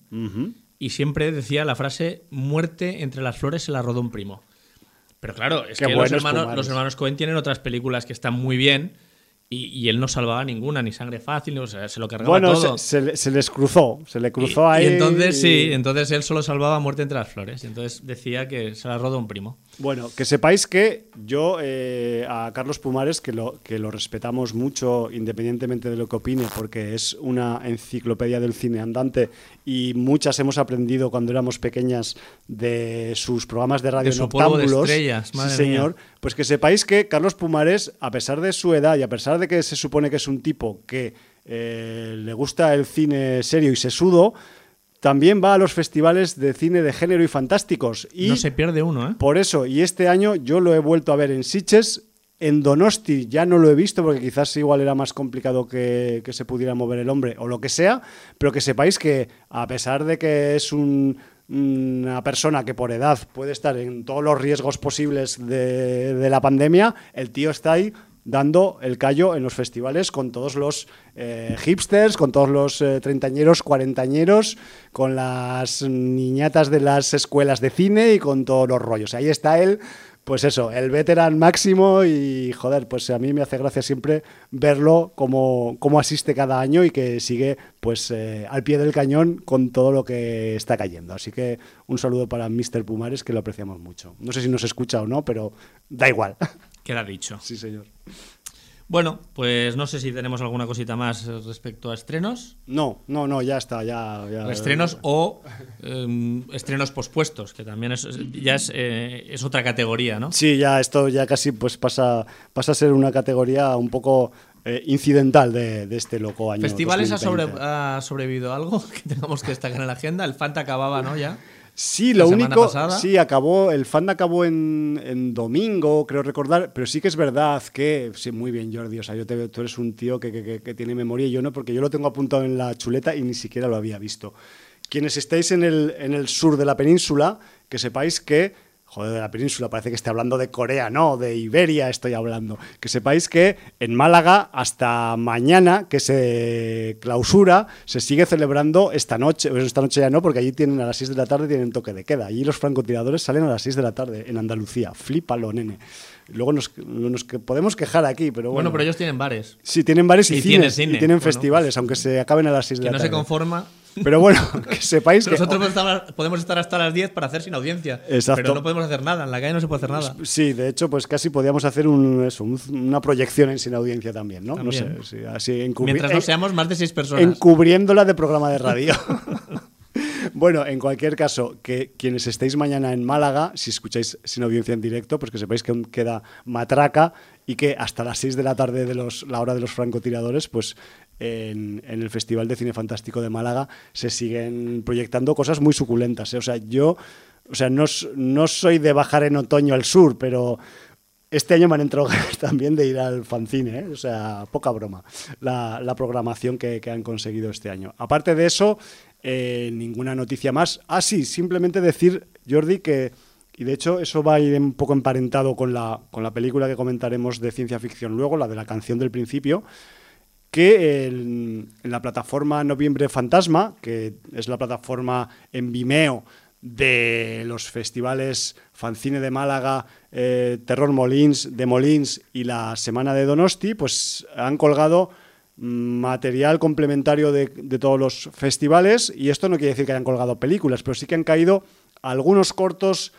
y siempre decía la frase muerte entre las flores se la rodó un primo. Pero claro, es que los hermanos, los hermanos Cohen tienen otras películas que están muy bien y, él no salvaba ninguna, ni sangre fácil, o sea, se lo cargaba bueno, todo. Se, se, les cruzó, se le cruzó ahí. Y entonces sí, entonces él solo salvaba muerte entre las flores. Y entonces decía que se la rodó un primo. Bueno, que sepáis que yo eh, a Carlos Pumares, que lo, que lo respetamos mucho independientemente de lo que opine, porque es una enciclopedia del cine andante y muchas hemos aprendido cuando éramos pequeñas de sus programas de radio de su noctámbulos. De estrellas, madre sí, señor. Mía. Pues que sepáis que Carlos Pumares, a pesar de su edad y a pesar de que se supone que es un tipo que eh, le gusta el cine serio y sesudo, también va a los festivales de cine de género y fantásticos. Y no se pierde uno, ¿eh? Por eso, y este año yo lo he vuelto a ver en Sitges. En Donosti ya no lo he visto porque quizás igual era más complicado que, que se pudiera mover el hombre o lo que sea, pero que sepáis que a pesar de que es un, una persona que por edad puede estar en todos los riesgos posibles de, de la pandemia, el tío está ahí dando el callo en los festivales con todos los eh, hipsters, con todos los eh, treintañeros, cuarentañeros, con las niñatas de las escuelas de cine y con todos los rollos. Ahí está él, pues eso, el veterán máximo y joder, pues a mí me hace gracia siempre verlo como, como asiste cada año y que sigue pues eh, al pie del cañón con todo lo que está cayendo. Así que un saludo para Mr. Pumares que lo apreciamos mucho. No sé si nos escucha o no, pero da igual. Queda dicho. Sí, señor. Bueno, pues no sé si tenemos alguna cosita más respecto a estrenos. No, no, no, ya está, ya. ya estrenos o eh, estrenos pospuestos, que también es, ya es, eh, es, otra categoría, ¿no? Sí, ya esto ya casi pues pasa, pasa a ser una categoría un poco eh, incidental de, de, este loco año. ¿Festivales ha, sobre, ha sobrevivido algo que tengamos que destacar en la agenda? El Fanta acababa, ¿no? Ya. Sí, lo único, sí, acabó, el fan acabó en, en, domingo, creo recordar, pero sí que es verdad que, sí, muy bien Jordi, o sea, yo te, tú eres un tío que, que, que, tiene memoria y yo no, porque yo lo tengo apuntado en la chuleta y ni siquiera lo había visto. Quienes estáis en el, en el sur de la península, que sepáis que joder, de la península, parece que esté hablando de Corea, no, de Iberia estoy hablando. Que sepáis que en Málaga, hasta mañana, que se clausura, se sigue celebrando esta noche, pues esta noche ya no, porque allí tienen a las 6 de la tarde, tienen toque de queda. Allí los francotiradores salen a las 6 de la tarde, en Andalucía. Flípalo, nene. Luego nos, nos podemos quejar aquí, pero bueno. Bueno, pero ellos tienen bares. Sí, tienen bares y, y cines, cine. y tienen bueno, festivales, pues, aunque se acaben a las 6 de que la no tarde. se conforma. Pero bueno, que sepáis que... Nosotros podemos estar hasta las 10 para hacer sin audiencia. Exacto. Pero no podemos hacer nada, en la calle no se puede hacer nada. Sí, de hecho, pues casi podíamos hacer un, eso, un, una proyección en sin audiencia también, ¿no? También. No sé, sí, así encubri- Mientras no seamos más de 6 personas. encubriéndola de programa de radio. Bueno, en cualquier caso, que quienes estéis mañana en Málaga, si escucháis sin audiencia en directo, pues que sepáis que aún queda matraca y que hasta las 6 de la tarde de los, la hora de los francotiradores, pues en, en el Festival de Cine Fantástico de Málaga se siguen proyectando cosas muy suculentas. ¿eh? O sea, yo o sea, no, no soy de bajar en otoño al sur, pero este año me han entrado ganas también de ir al fanzine, ¿eh? o sea, poca broma, la, la programación que, que han conseguido este año. Aparte de eso, eh, ninguna noticia más. Ah, sí, simplemente decir, Jordi, que, y de hecho eso va a ir un poco emparentado con la, con la película que comentaremos de ciencia ficción luego, la de la canción del principio, que en, la plataforma Noviembre Fantasma, que es la plataforma en Vimeo de los festivales Fancine de Málaga, eh, Terror Molins, de Molins y la Semana de Donosti, pues han colgado material complementario de, de todos los festivales y esto no quiere decir que hayan colgado películas, pero sí que han caído algunos cortos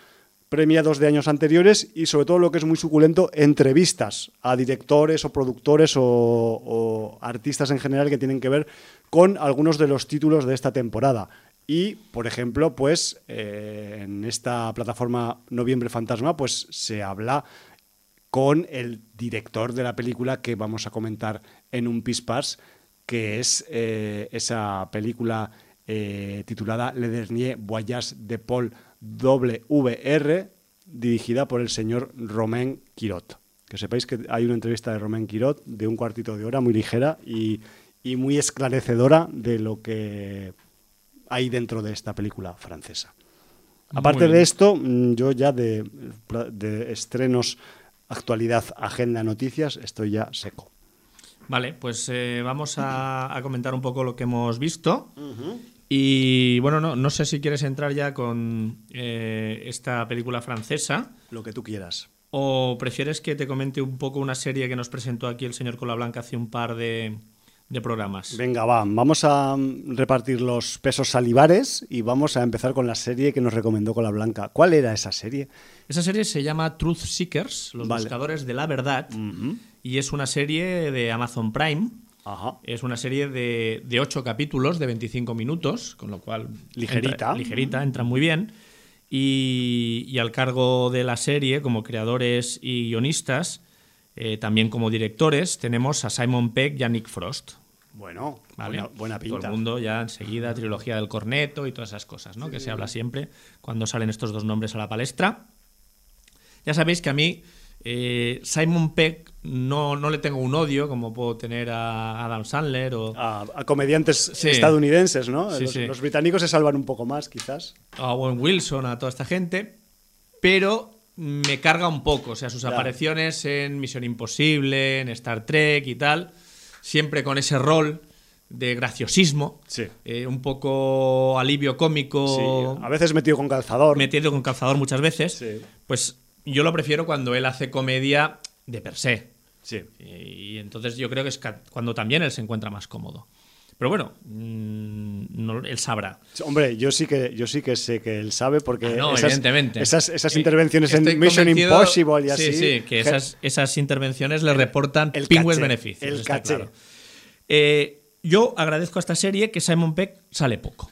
premiados de años anteriores y sobre todo lo que es muy suculento, entrevistas a directores o productores o, artistas en general que tienen que ver con algunos de los títulos de esta temporada. Y, por ejemplo, pues eh, en esta plataforma Noviembre Fantasma, pues se habla con el director de la película que vamos a comentar en un Pispas, que es eh, esa película eh, titulada Le Dernier Voyage de Paul WR, dirigida por el señor Romain Quirot. Que sepáis que hay una entrevista de Romain Quirot de un cuartito de hora, muy ligera y, y muy esclarecedora de lo que hay dentro de esta película francesa. Aparte de esto, mm, yo ya de, de, estrenos, actualidad, agenda, noticias, estoy ya seco. Vale, pues eh, vamos a, a, comentar un poco lo que hemos visto. Uh -huh. Y bueno, no, no, sé si quieres entrar ya con eh, esta película francesa. Lo que tú quieras. ¿O prefieres que te comente un poco una serie que nos presentó aquí el señor Cola Blanca hace un par de, de programas? Venga, va, vamos a repartir los pesos salivares y vamos a empezar con la serie que nos recomendó Cola Blanca. ¿Cuál era esa serie? Esa serie se llama Truth Seekers, los vale. buscadores de la verdad, uh -huh. y es una serie de Amazon Prime. Ajá. Es una serie de, de 8 capítulos de 25 minutos, con lo cual ligerita, entra, ligerita, entra muy bien. Y, y, al cargo de la serie, como creadores y guionistas, eh, también como directores, tenemos a Simon Peck y a Nick Frost. Bueno, ¿vale? buena, buena, pinta. Todo el mundo ya enseguida, trilogía del corneto y todas esas cosas, ¿no? Sí. Que se habla siempre cuando salen estos dos nombres a la palestra. Ya sabéis que a mí eh, Simon Peck no, no, le tengo un odio como puedo tener a Adam Sandler o a, a comediantes sí. estadounidenses, ¿no? Sí, los, los, británicos se salvan un poco más, quizás. A Owen Wilson, a toda esta gente, pero me carga un poco, o sea, sus claro. apariciones en Misión Imposible, en Star Trek y tal, siempre con ese rol de graciosismo, sí. eh, un poco alivio cómico. Sí, a veces metido con calzador. Metido con calzador muchas veces. Sí. Pues yo lo prefiero cuando él hace comedia de per se. Sí. Y, entonces yo creo que es cuando también él se encuentra más cómodo. Pero bueno, mmm, no, él sabrá. Hombre, yo sí que yo sí que sé que él sabe porque ah, no, esas, evidentemente. esas, esas intervenciones en Mission Impossible y así. Sí, sí, que esas, esas intervenciones le reportan el pingües caché, beneficios. El caché. Claro. Eh, yo agradezco a esta serie que Simon Peck sale poco.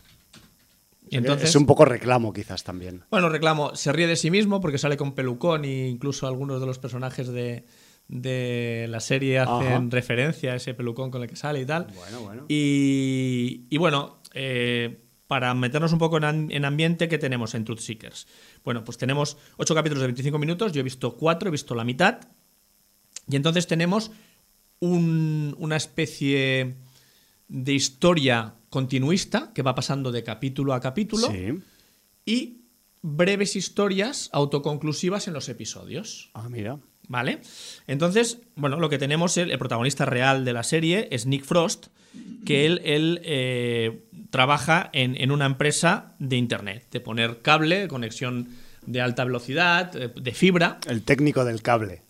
Y entonces, es un poco reclamo, quizás también. Bueno, reclamo, se ríe de sí mismo porque sale con pelucón e incluso algunos de los personajes de, de la serie hacen Ajá. referencia a ese pelucón con el que sale y tal. Bueno, bueno. Y, y bueno, eh, para meternos un poco en, en, ambiente, ¿qué tenemos en Truth Seekers? Bueno, pues tenemos ocho capítulos de 25 minutos, yo he visto cuatro, he visto la mitad. Y entonces tenemos un, una especie de historia continuista que va pasando de capítulo a capítulo sí. y breves historias autoconclusivas en los episodios. Ah, mira. ¿Vale? Entonces, bueno, lo que tenemos, el, el protagonista real de la serie es Nick Frost, que él, él eh, trabaja en, en, una empresa de Internet, de poner cable, conexión de alta velocidad, eh, de fibra. El técnico del cable.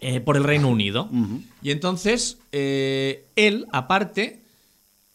Eh, por el Reino Unido. Uh -huh. Y entonces, eh, él, aparte,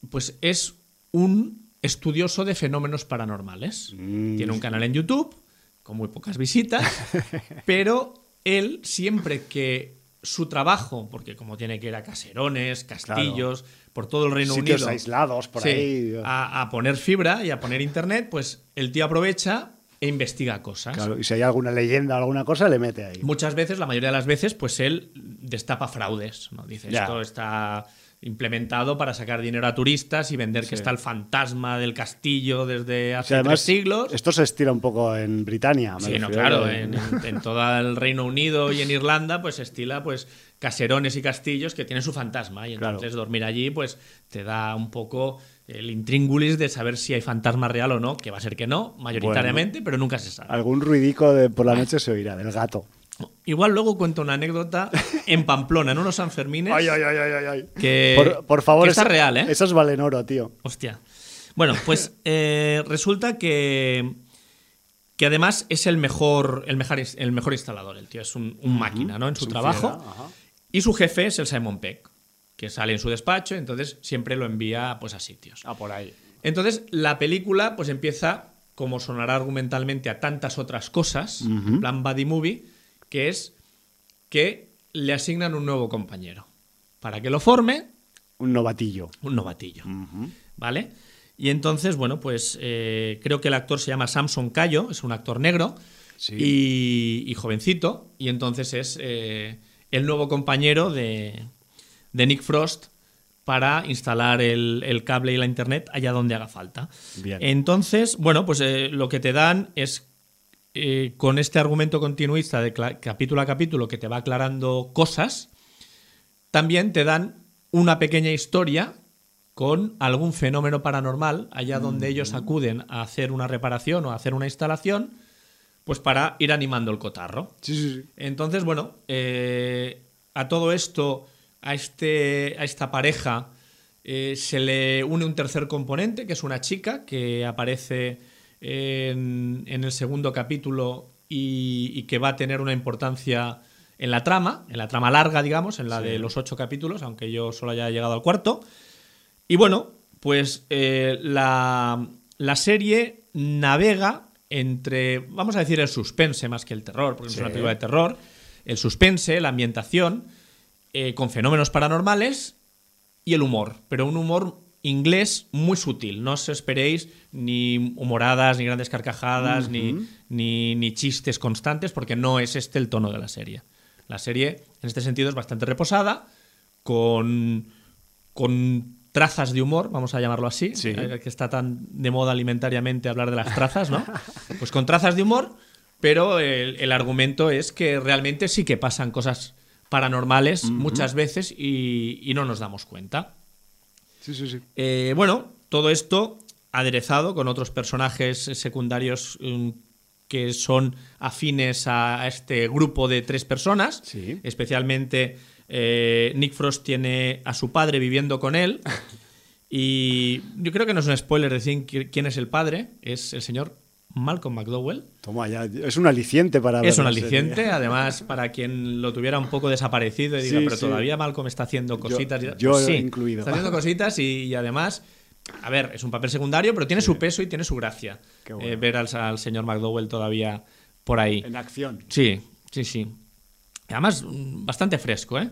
pues es un estudioso de fenómenos paranormales. Mm. Tiene un canal en YouTube con muy pocas visitas, pero él siempre que su trabajo, porque como tiene que ir a caserones, castillos, claro. por todo el Reino Sitios Unido, aislados por sí, ahí, a, a, poner fibra y a poner internet, pues el tío aprovecha e investiga cosas. Claro, y si hay alguna leyenda o alguna cosa, le mete ahí. Muchas veces, la mayoría de las veces, pues él destapa fraudes, ¿no? Dice, ya. esto está implementado para sacar dinero a turistas y vender sí. que está el fantasma del castillo desde hace además, tres siglos. Esto se estira un poco en Britania. sí, no, claro, en, en, en, todo el Reino Unido y en Irlanda, pues se estila pues caserones y castillos que tienen su fantasma y entonces claro. dormir allí pues te da un poco el intríngulis de saber si hay fantasma real o no, que va a ser que no, mayoritariamente, bueno, pero nunca se sabe. Algún ruidico de por la noche se oirá, del gato. Igual luego cuento una anécdota en Pamplona, en unos Sanfermines. Ay, ay, ay, ay, ay. Que, por, por favor, que está real, ¿eh? Esos valen oro, tío. Hostia. Bueno, pues eh, resulta que, que además es el mejor, el mejor, el mejor instalador, el tío. Es un, un máquina, ¿no? En su, su trabajo. Fiera, y su jefe es el Simon Peck. que sale en su despacho, entonces siempre lo envía pues, a sitios. Ah, por ahí. Entonces, la película pues empieza, como sonará argumentalmente, a tantas otras cosas, en plan buddy movie, que es que le asignan un nuevo compañero. Para que lo forme, Un novatillo. un novatillo. ¿Vale? Y entonces, bueno, pues eh, creo que el actor se llama Samson Cayo, es un actor negro Sí. y, y jovencito, y entonces es eh, el nuevo compañero de, de Nick Frost para instalar el, el cable y la internet allá donde haga falta. Bien. Entonces, bueno, pues eh, lo que te dan es eh, con este argumento continuista de capítulo a capítulo que te va aclarando cosas, también te dan una pequeña historia con algún fenómeno paranormal allá donde ellos acuden a hacer una reparación o a hacer una instalación, pues para ir animando el cotarro. Sí, sí, sí. Entonces, bueno, eh, a todo esto, a, este, a esta pareja, eh, se le une un tercer componente, que es una chica que aparece en, en el segundo capítulo y, y que va a tener una importancia en la trama, en la trama larga, digamos, en la de los ocho capítulos, aunque yo solo haya llegado al cuarto. Y bueno, pues eh, la, la serie navega entre, vamos a decir, el suspense más que el terror, porque Sí. es una película de terror, el suspense, la ambientación, eh, con fenómenos paranormales y el humor, pero un humor inglés muy sutil. No os esperéis ni humoradas, ni grandes carcajadas, ni, ni, ni chistes constantes, porque no es este el tono de la serie. La serie, en este sentido, es bastante reposada, con, con trazas de humor, vamos a llamarlo así, Sí. eh, que está tan de moda alimentariamente hablar de las trazas, ¿no? Pues con trazas de humor, pero el, el argumento es que realmente sí que pasan cosas paranormales muchas veces y, y no nos damos cuenta. Sí, sí, sí. Eh, bueno, todo esto aderezado con otros personajes secundarios mm, que son afines a, este grupo de tres personas. Sí. Especialmente eh, Nick Frost tiene a su padre viviendo con él. Y yo creo que no es un spoiler decir qui- quién es el padre. Es el señor Malcolm McDowell. Toma ya. Es un aliciente para Es un serie. aliciente, además, para quien lo tuviera un poco desaparecido y diga, Sí, pero sí. todavía Malcolm está haciendo cositas. y- yo Pues sí, incluido. Está haciendo cositas y, y además, a ver, es un papel secundario, pero tiene su peso y tiene su gracia. Qué bueno. eh, ver al, al señor McDowell todavía por ahí. En acción. Sí, sí, sí. Además, mm, bastante fresco, ¿eh?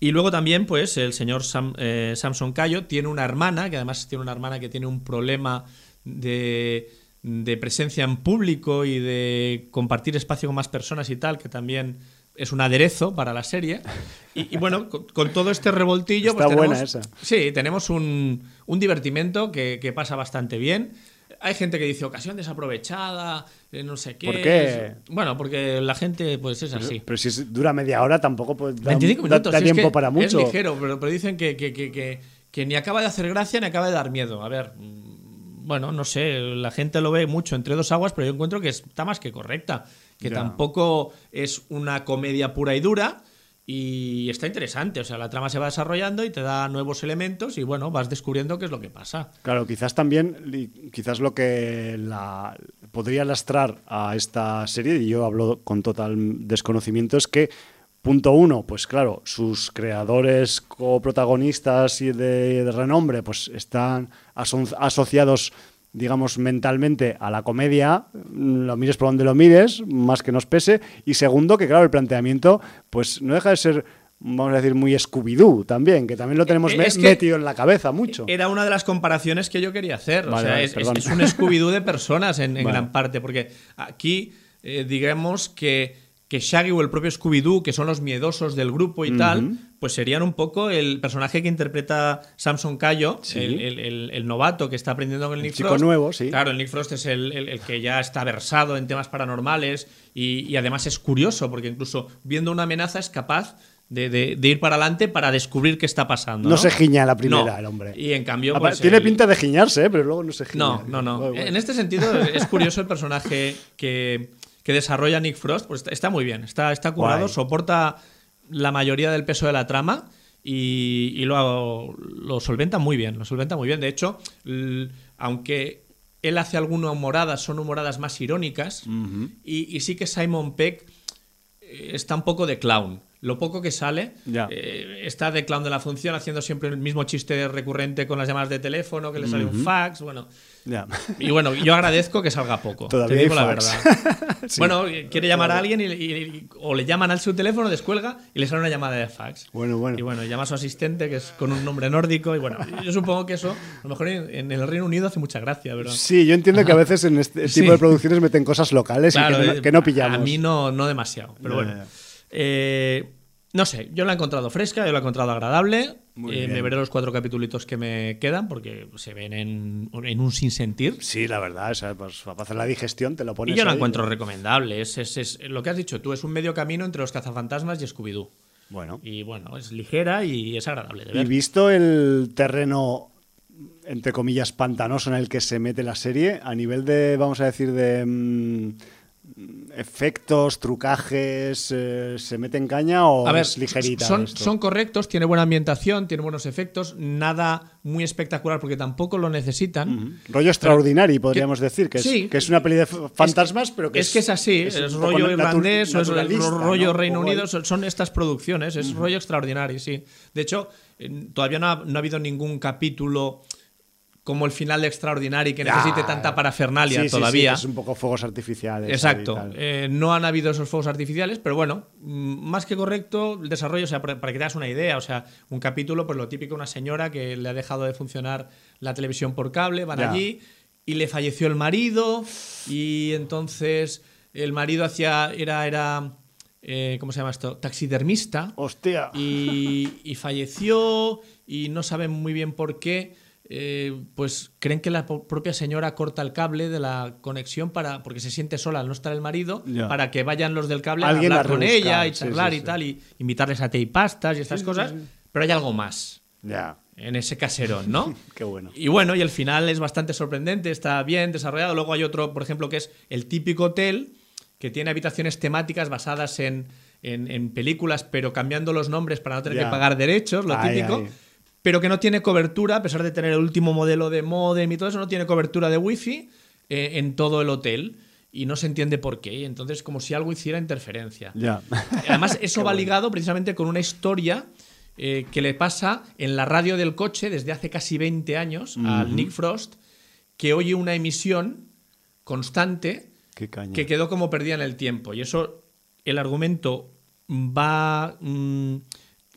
Y luego también, pues, el señor Sam- eh, Samson Cayo tiene una hermana, que además tiene una hermana que tiene un problema de, de presencia en público y de compartir espacio con más personas y tal, que también es un aderezo para la serie. Y, y bueno, con, con todo este revoltillo... Está pues buena tenemos- esa. Sí, tenemos un, un divertimento que, que pasa bastante bien. Hay gente que dice ocasión desaprovechada, eh, no sé qué. ¿Por qué? Bueno, porque la gente pues es así. Pero si dura media hora, tampoco pues, da, 25 da- minutos. da si es tiempo que para mucho. Es ligero, pero, pero dicen que, que- que- ni acaba de hacer gracia ni acaba de dar miedo. A ver, bueno, no sé, la gente lo ve mucho entre dos aguas, pero yo encuentro que está más que correcta. Que Ya. tampoco es una comedia pura y dura. Y está interesante, o sea, la trama se va desarrollando y te da nuevos elementos y bueno, vas descubriendo qué es lo que pasa. Claro, quizás también, quizás lo que la, podría lastrar a esta serie, y yo hablo con total desconocimiento, es que, punto uno, pues claro, sus creadores coprotagonistas y de, de renombre, pues están aso- asociados digamos, mentalmente a la comedia, lo mires por donde lo mires, más que nos pese, y segundo, que claro, el planteamiento, pues no deja de ser, vamos a decir, muy Scooby-Doo también, que también lo tenemos Eh, me- es que- metido en la cabeza mucho. Era una de las comparaciones que yo quería hacer. o sea, es, es- perdón. es un Scooby-Doo de personas en, en Vale. gran parte, porque aquí, eh, digamos que, que Shaggy o el propio Scooby-Doo, que son los miedosos del grupo y tal, pues serían un poco el personaje que interpreta Samson Cayo, Sí. el, el- el- el novato que está aprendiendo con el Nick chico Frost. nuevo, sí. Claro, el Nick Frost es el, que ya está versado en temas paranormales y, y además es curioso, porque incluso viendo una amenaza es capaz. De, de- de ir para adelante para descubrir qué está pasando. No No, se giña la primera, No. el hombre. Y en cambio. Pues, Tiene pinta de giñarse, ¿eh? pero luego no se giña. No, no, no. Bueno, bueno. En este sentido es curioso el personaje que, que desarrolla Nick Frost, pues está, está muy bien, está, está curado, Guay. soporta la mayoría del peso de la trama y, y lo, lo solventa muy bien, lo solventa muy bien. De hecho, aunque él hace algunas humoradas, son humoradas más irónicas, y, y sí que Simon Peck eh, está un poco de clown. lo poco que sale, Ya. eh, está de clown de la función haciendo siempre el mismo chiste recurrente con las llamadas de teléfono, que le sale un fax, bueno. Ya. Y bueno, yo agradezco que salga poco. Todavía te digo la verdad. Sí. Bueno, quiere llamar a alguien y, y- o le llaman al su teléfono, descuelga y le sale una llamada de fax. Bueno, bueno. Y bueno, llama a su asistente, que es con un nombre nórdico. Y bueno, yo supongo que eso, a lo mejor en, en el Reino Unido hace mucha gracia, pero. Sí, yo entiendo que a veces en este Sí. tipo de producciones meten cosas locales y que no, eh, que no pillamos. A mí no, no demasiado. Pero bueno. Eh, no sé, yo la he encontrado fresca, yo la he encontrado agradable. Eh, me veré los cuatro capítulos que me quedan porque se ven en, en un sinsentir. Sí, la verdad, o sea, pues, para hacer la digestión te lo pones Y yo ahí. encuentro recomendable. Es, es- es- lo que has dicho tú, es un medio camino entre los cazafantasmas y Scooby-Doo. Bueno. Y bueno, es ligera y es agradable de Y ver. visto el terreno, entre comillas, pantanoso en el que se mete la serie, a nivel de, vamos a decir, de mm, efectos, trucajes, eh, ¿se mete en caña o A ver, es ligerita? son, esto? son correctos, tiene buena ambientación, tiene buenos efectos, nada muy espectacular porque tampoco lo necesitan. Rollo extraordinario, podríamos decir, que es, que es una peli de fantasmas, pero que es, que es así, es es, poco rollo irlandés, o es el rollo ¿no? Reino Unido, son, son estas producciones, es rollo extraordinario, sí. De hecho, eh, todavía no ha, no ha habido ningún capítulo como el final de Extraordinary que necesite tanta parafernalia Sí, sí, sí, todavía. es un poco fuegos artificiales. Exacto. Eh, no han habido esos fuegos artificiales, pero bueno, mm, más que correcto el desarrollo, o sea, para, para que te hagas una idea, o sea, un capítulo, pues lo típico, una señora que le ha dejado de funcionar la televisión por cable, van Ya. allí y le falleció el marido y entonces el marido hacía, era, era, eh, ¿cómo se llama esto? Taxidermista Hostia. y, y falleció y no saben muy bien por qué. Eh, pues creen que la propia señora corta el cable de la conexión para porque se siente sola al no estar el marido para que vayan los del cable Alguien a hablar con ella y charlar sí, y tal y invitarles a té y pastas y estas cosas pero hay algo más Ya, en ese caserón no qué bueno. y bueno, y el final es bastante sorprendente, está bien desarrollado. Luego hay otro, por ejemplo, que es el típico hotel que tiene habitaciones temáticas basadas en, en- en películas, pero cambiando los nombres para no tener que pagar derechos, lo Ay, típico. ay. Pero que no tiene cobertura, a pesar de tener el último modelo de modem y todo eso, no tiene cobertura de wifi eh, en todo el hotel. Y no se entiende por qué. Entonces, como si algo hiciera interferencia. Ya. Además, eso va ligado precisamente con una historia eh, que le pasa en la radio del coche desde hace casi 20 años al Nick Frost, que oye una emisión constante que quedó como perdida en el tiempo. Y eso, el argumento va... mm,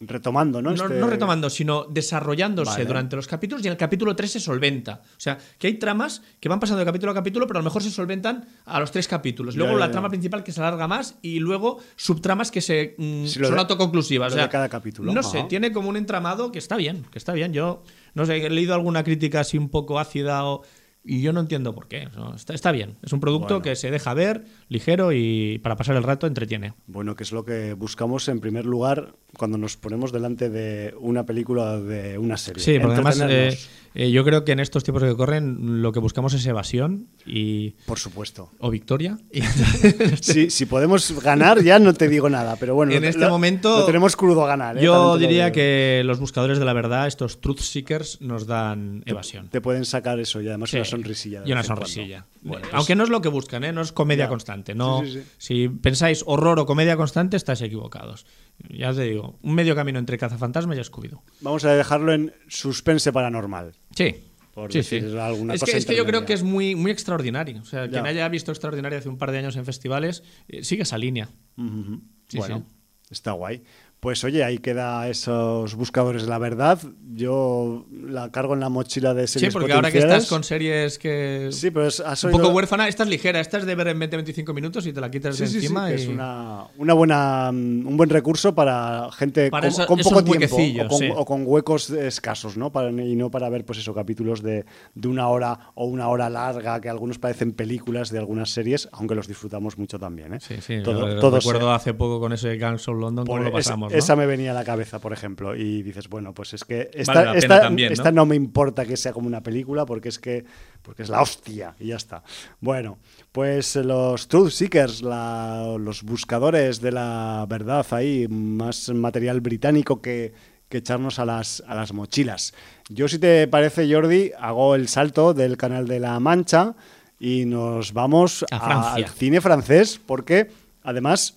Retomando, ¿no? no, Este- no retomando, sino desarrollándose Vale. durante los capítulos y en el capítulo 3 se solventa. O sea, que hay tramas que van pasando de capítulo a capítulo, pero a lo mejor se solventan a los tres capítulos. Luego Ya, la ya, trama principal que se alarga más y luego subtramas que se mm, son de- autoconclusivas. lo O sea, de cada capítulo. No sé, tiene como un entramado que está bien, que está bien. Yo no sé, he leído alguna crítica así un poco ácida o- y yo no entiendo por qué. No, está, está bien. Es un producto Bueno. que se deja ver, ligero y para pasar el rato entretiene. Bueno, que es lo que buscamos en primer lugar cuando nos ponemos delante de una película o de una serie. Sí, porque además eh, eh, yo creo que en estos tiempos que corren lo que buscamos es evasión y por supuesto. o victoria. Si, podemos ganar, ya no te digo nada, pero bueno, En lo- este lo- momento, lo tenemos crudo a ganar. ¿eh? yo lo diría que los buscadores de la verdad, estos truth seekers, nos dan evasión. te pueden sacar eso y además Sí, una sonrisilla. Y una sonrisilla. Bueno, pues- Aunque no es lo que buscan, ¿eh? no es comedia Ya. constante. No, Sí, sí, sí. Si pensáis horror o comedia constante, estáis equivocados. Ya os digo, un medio camino entre cazafantasmas y Scooby-Doo. Vamos a dejarlo en suspense paranormal. Sí. Por sí, alguna Es cosa que, es que yo creo que es muy, muy extraordinario. O sea, quien Ya. haya visto extraordinario hace un par de años en festivales, eh, sigue esa línea. Bueno, está guay. Pues oye, ahí queda esos buscadores de la verdad. Yo la cargo en la mochila de Sí, series porque ahora que estás con series que. Sí, pero es, has un oído- poco huérfana, esta es ligera, esta es de ver en 20-25 minutos y te la quitas Sí, de sí, sí, encima. que y... es una, una buena, un buen recurso para gente Para con, eso- con esos poco tiempo o con, sí. o con huecos escasos, ¿no? Para, y no para ver, pues eso, capítulos de, de una hora o una hora larga, que algunos parecen películas de algunas series, aunque los disfrutamos mucho también, ¿eh? Sí, sí. Todo- yo todos, recuerdo hace poco con ese Gangs of London, por- cómo lo esa- esa, me venía a la cabeza, por ejemplo, y dices, bueno, pues es que esta, Vale esta- también, ¿no? esta ¿no? me importa que sea como una película porque es que porque es la hostia y ya está. Bueno, pues los Truth Seekers, la- los buscadores de la verdad ahí, más material británico que, que echarnos a las, a las mochilas. Yo, si te parece, Jordi, hago el salto del canal de La Mancha y nos vamos A al cine francés porque, además,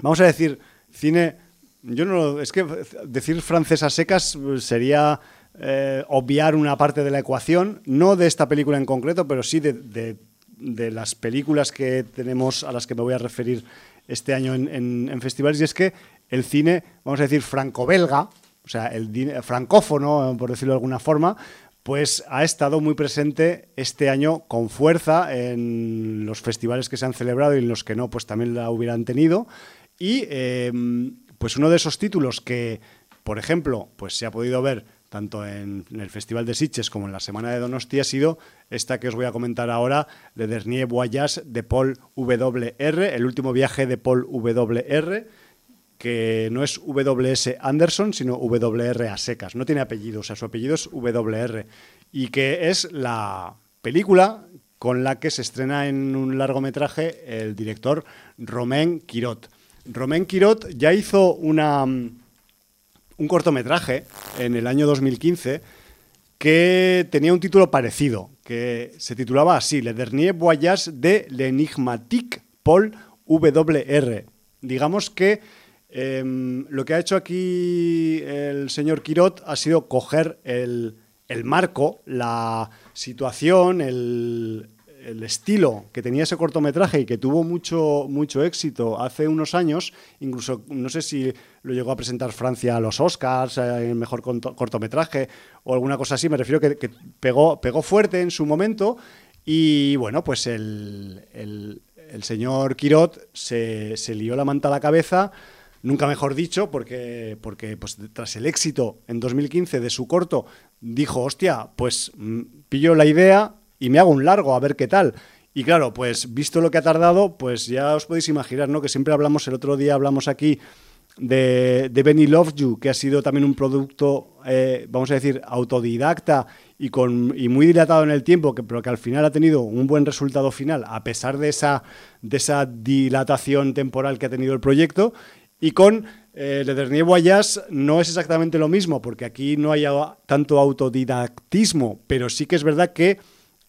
vamos a decir, cine yo no, es que decir francesa secas sería eh, obviar una parte de la ecuación, no de esta película en concreto, pero sí de, las películas que tenemos a las que me voy a referir este año en, festivales, y es que el cine, vamos a decir, franco-belga, o sea, el francófono, por decirlo de alguna forma, pues ha estado muy presente este año con fuerza en los festivales que se han celebrado y en los que no, pues también la hubieran tenido. Y em, pues uno de esos títulos que, por ejemplo, pues se ha podido ver tanto en, el Festival de Sitges como en la Semana de Donosti ha sido esta que os voy a comentar ahora, Le Dernier Voyage de Paul W.R., el último viaje de Paul W.R., que no es W.S. Anderson, sino W.R. a secas. No tiene apellido, o sea, su apellido es W.R. Y que es la película con la que se estrena en un largometraje el director Romain Quirot. Romain Quirot ya hizo una, un cortometraje en el año 2015 que tenía un título parecido, que se titulaba así, Le Dernier Voyage de l'Enigmatique Paul W.R. Digamos que Em, lo que ha hecho aquí el señor Quirot ha sido coger el, marco, la situación, el, estilo que tenía ese cortometraje y que tuvo mucho, mucho éxito hace unos años, incluso no sé si lo llegó a presentar Francia a los Oscars, eh, el mejor cortometraje o alguna cosa así, me refiero que, que pegó, pegó fuerte en su momento y bueno, pues el, señor Quirot se, se lió la manta a la cabeza Nunca mejor dicho, porque, porque pues, tras el éxito en 2015 de su corto, dijo, hostia, pues mm, pillo la idea y me hago un largo, a ver qué tal. Y claro, pues visto lo que ha tardado, pues ya os podéis imaginar, ¿no? Que siempre hablamos, el otro día hablamos aquí de, de Benny Love You, que ha sido también un producto, eh, vamos a decir, autodidacta y, con, y muy dilatado en el tiempo, que, pero que al final ha tenido un buen resultado final, a pesar de esa, de esa dilatación temporal que ha tenido el proyecto. Y con eh, Le Dernier Voyage no es exactamente lo mismo, porque aquí no hay tanto autodidactismo, pero sí que es verdad que,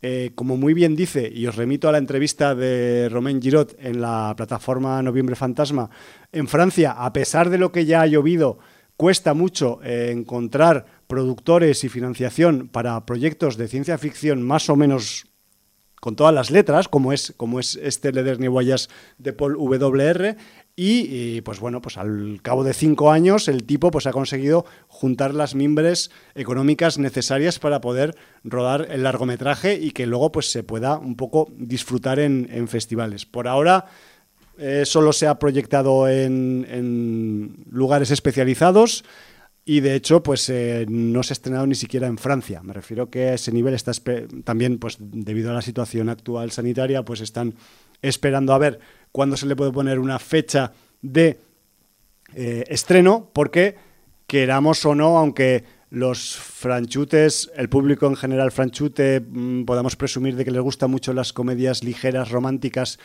eh, como muy bien dice, y os remito a la entrevista de Romain Girot en la plataforma Noviembre Fantasma, en Francia, a pesar de lo que ya ha llovido, cuesta mucho eh, encontrar productores y financiación para proyectos de ciencia ficción más o menos con todas las letras, como es, como es este Le Dernier Voyage de Paul W.R., y, pues bueno, pues al cabo de cinco años el tipo pues ha conseguido juntar las mimbres económicas necesarias para poder rodar el largometraje y que luego pues se pueda un poco disfrutar en, festivales. Por ahora eh, solo se ha proyectado en, lugares especializados y de hecho pues eh, no se ha estrenado ni siquiera en Francia. Me refiero que a ese nivel está también pues debido a la situación actual sanitaria pues están esperando a ver cuándo se le puede poner una fecha de eh, estreno, porque queramos o no, aunque los franchutes, el público en general franchute, mm, podamos presumir de que les gustan mucho las comedias ligeras, románticas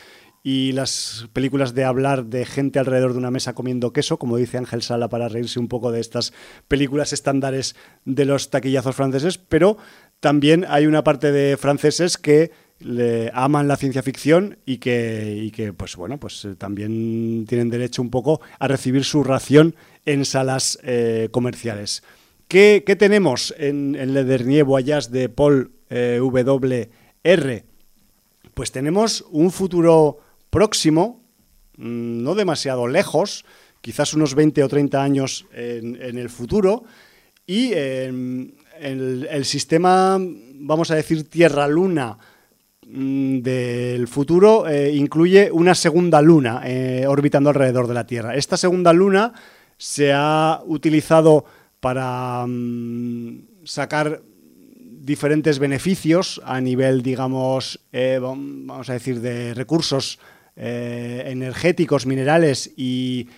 y las películas de hablar de gente alrededor de una mesa comiendo queso, como dice Ángel Sala para reírse un poco de estas películas estándares de los taquillazos franceses, pero también hay una parte de franceses que le aman la ciencia ficción y que, que pues bueno, pues eh, también tienen derecho un poco a recibir su ración en salas eh, comerciales. ¿Qué, tenemos en, el Le Dernier Voyage de Paul eh, W.R.? Pues tenemos un futuro próximo, mm, no demasiado lejos, quizás unos 20 o 30 años en, el futuro, y el, el sistema, vamos a decir, Tierra-Luna, del futuro eh, incluye una segunda luna eh, orbitando alrededor de la Tierra. Esta segunda luna se ha utilizado para mm, sacar diferentes beneficios a nivel, digamos, eh, vamos a decir, de recursos energéticos, minerales y,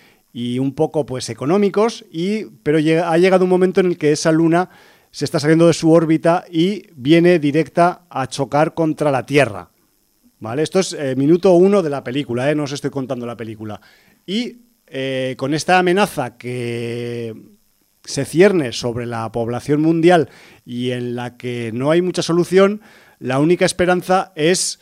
un poco pues económicos, y, pero ha llegado un momento en el que esa luna se está saliendo de su órbita y viene directa a chocar contra la Tierra. ¿Vale? Esto es eh, minuto uno de la película, ¿eh? no os estoy contando la película. Y eh, con esta amenaza que se cierne sobre la población mundial y en la que no hay mucha solución, la única esperanza es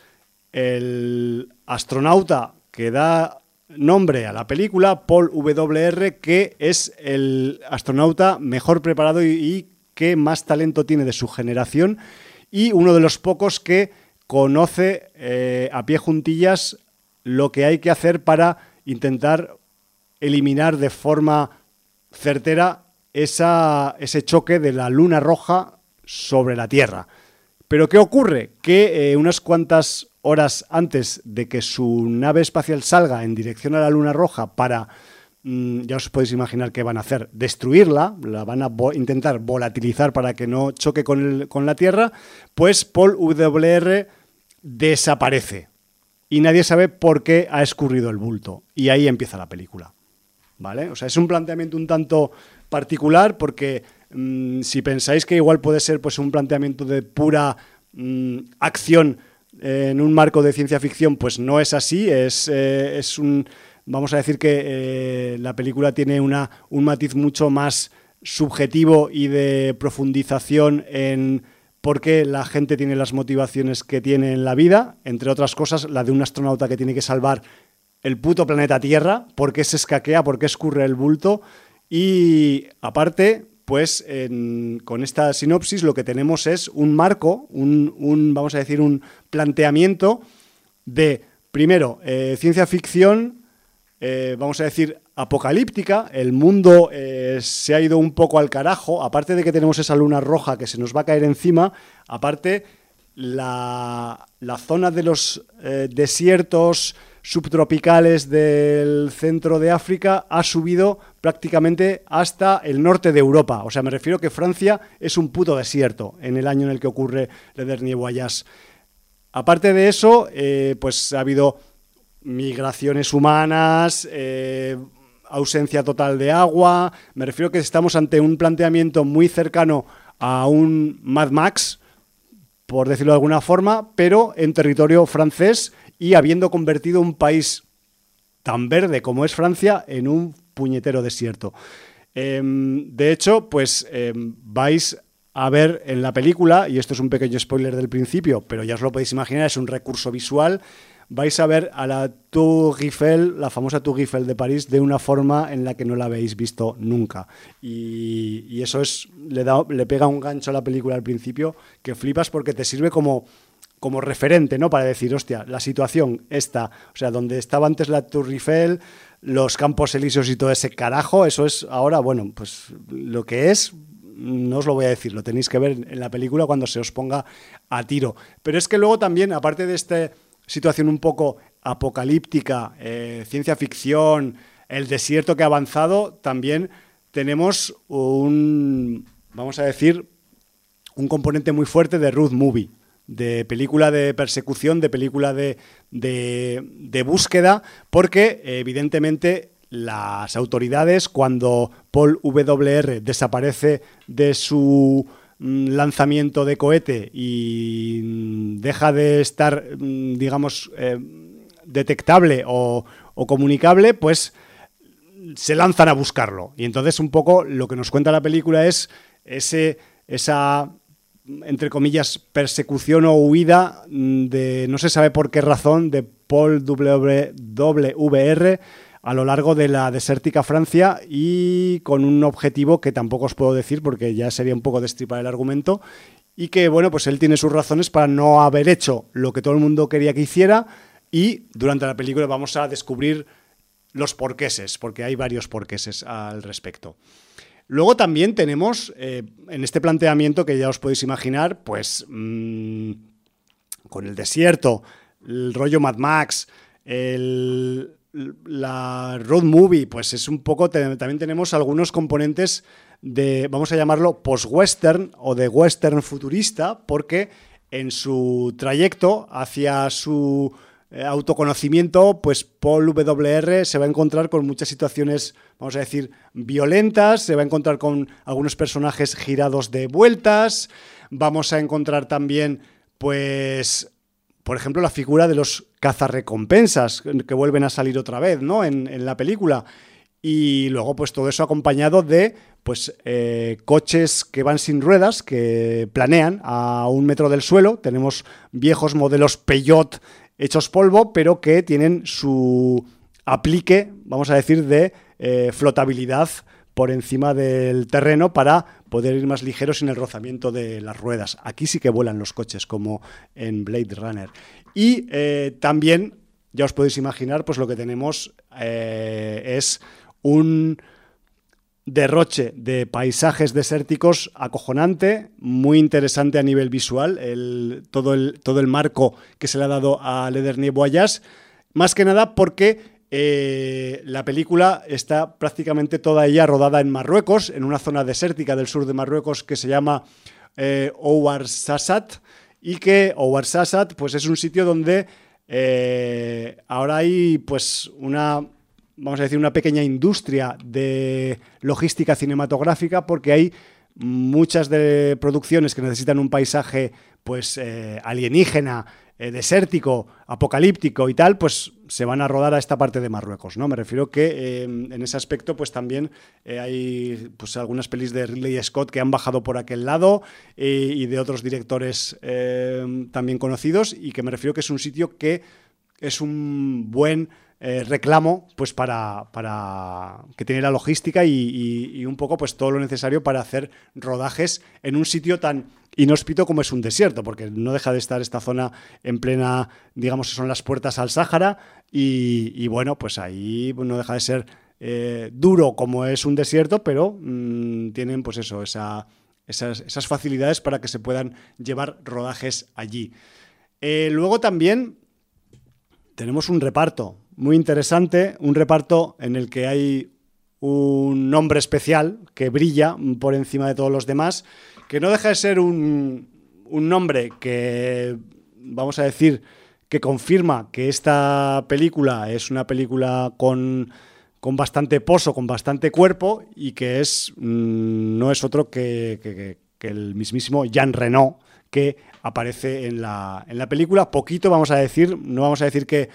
el astronauta que da nombre a la película Paul WR, que es el astronauta mejor preparado y, que más talento tiene de su generación y uno de los pocos que conoce eh, a pie juntillas lo que hay que hacer para intentar eliminar de forma certera ese choque de la luna roja sobre la Tierra. Pero ¿qué ocurre? Que eh, unas cuantas horas antes de que su nave espacial salga en dirección a la luna roja para, ya os podéis imaginar qué van a hacer, destruirla, la van a intentar volatilizar para que no choque con, con la Tierra, pues Paul WR desaparece. Y nadie sabe por qué ha escurrido el bulto. Y ahí empieza la película. ¿Vale? O sea, es un planteamiento un tanto particular porque mm, si pensáis que igual puede ser pues un planteamiento de pura mm, acción en un marco de ciencia ficción, pues no es así, es, eh, es un vamos a decir que eh, la película tiene una, un matiz mucho más subjetivo y de profundización en por qué la gente tiene las motivaciones que tiene en la vida, entre otras cosas la de un astronauta que tiene que salvar el puto planeta Tierra, por qué se escaquea, por qué escurre el bulto. Y aparte, pues con esta sinopsis lo que tenemos es un marco, un, vamos a decir, un planteamiento de, primero, eh, ciencia ficción, eh, vamos a decir, apocalíptica, el mundo eh, se ha ido un poco al carajo, aparte de que tenemos esa luna roja que se nos va a caer encima, aparte la, la zona de los desiertos, subtropicales del centro de África ha subido prácticamente hasta el norte de Europa. O sea, me refiero que Francia es un puto desierto en el año en el que ocurre Le Dernier Voyage. Aparte de eso, eh, pues ha habido migraciones humanas, eh, ausencia total de agua. Me refiero que estamos ante un planteamiento muy cercano a un Mad Max, por decirlo de alguna forma, pero en territorio francés y habiendo convertido un país tan verde como es Francia en un puñetero desierto. Em, de hecho, pues em, vais a ver en la película, y esto es un pequeño spoiler del principio, pero ya os lo podéis imaginar, es un recurso visual, vais a ver a la Tour Eiffel, la famosa Tour Eiffel de París, de una forma en la que no la habéis visto nunca. Y, eso es le, da, le pega un gancho a la película al principio que flipas porque te sirve como como referente, ¿no? Para decir, hostia, la situación esta, o sea, donde estaba antes la Tour Eiffel, los campos elíseos y todo ese carajo, eso es ahora, bueno, pues lo que es, no os lo voy a decir, lo tenéis que ver en la película cuando se os ponga a tiro. Pero es que luego también, aparte de esta situación un poco apocalíptica, eh, ciencia ficción, el desierto que ha avanzado, también tenemos un, vamos a decir, un componente muy fuerte de Ruth Movie de película de persecución, de película de, de, búsqueda, porque evidentemente las autoridades, cuando Paul WR desaparece de su lanzamiento de cohete y mm, deja de estar, mm, digamos, eh, detectable o, comunicable, pues se lanzan a buscarlo. Y entonces un poco lo que nos cuenta la película es ese, esa entre comillas, persecución o huida de no se sabe por qué razón de Paul WR a lo largo de la desértica Francia y con un objetivo que tampoco os puedo decir porque ya sería un poco destripar el argumento y que bueno, pues él tiene sus razones para no haber hecho lo que todo el mundo quería que hiciera y durante la película vamos a descubrir los porqueses, porque hay varios porqueses al respecto. Luego también tenemos eh, en este planteamiento que ya os podéis imaginar, pues mm, con el desierto, el rollo Mad Max, la road movie, pues es un poco, también tenemos algunos componentes de, vamos a llamarlo, post-western o de western futurista, porque en su trayecto hacia su eh, autoconocimiento, pues Paul WR se va a encontrar con muchas situaciones, vamos a decir, violentas, se va a encontrar con algunos personajes girados de vueltas, vamos a encontrar también, pues, por ejemplo, la figura de los cazarrecompensas que vuelven a salir otra vez, ¿no? En, en la película. Y luego, pues todo eso acompañado de pues eh, coches que van sin ruedas, que planean a un metro del suelo. Tenemos viejos modelos Peugeot hechos polvo, pero que tienen su aplique, vamos a decir, de flotabilidad por encima del terreno para poder ir más ligero sin el rozamiento de las ruedas. Aquí sí que vuelan los coches, como en Blade Runner. Y eh, también, ya os podéis imaginar, pues lo que tenemos eh, es un derroche de paisajes desérticos acojonante, muy interesante a nivel visual, todo, el, todo el marco que se le ha dado a Ledernie Voyage, más que nada porque eh, la película está prácticamente toda ella rodada en Marruecos, en una zona desértica del sur de Marruecos que se llama eh, Ouarzazate y que Ouarzazate pues es un sitio donde eh, ahora hay pues una vamos a decir una pequeña industria de logística cinematográfica porque hay muchas de producciones que necesitan un paisaje pues eh, alienígena eh, desértico, apocalíptico y tal, pues se van a rodar a esta parte de Marruecos, ¿no? Me refiero que em, en ese aspecto, pues también eh, hay pues algunas pelis de Ridley Scott que han bajado por aquel lado y de otros directores también conocidos y que me refiero que es un sitio que es un buen eh, reclamo pues para, para, que tiene la logística y, un poco pues todo lo necesario para hacer rodajes en un sitio tan inhóspito como es un desierto, porque no deja de estar esta zona en plena, digamos, son las puertas al Sáhara y, bueno, pues ahí no deja de ser eh, duro como es un desierto, pero mm, tienen pues eso, esa, esas, facilidades para que se puedan llevar rodajes allí. Eh, luego también tenemos un reparto muy interesante, un reparto en el que hay un nombre especial que brilla por encima de todos los demás, que no deja de ser un, nombre que, vamos a decir, que confirma que esta película es una película con, con bastante pozo, con bastante cuerpo y que es, mm, no es otro que, que, el mismísimo Jean Renault que aparece en la, en la película. Poquito vamos a decir, no vamos a decir que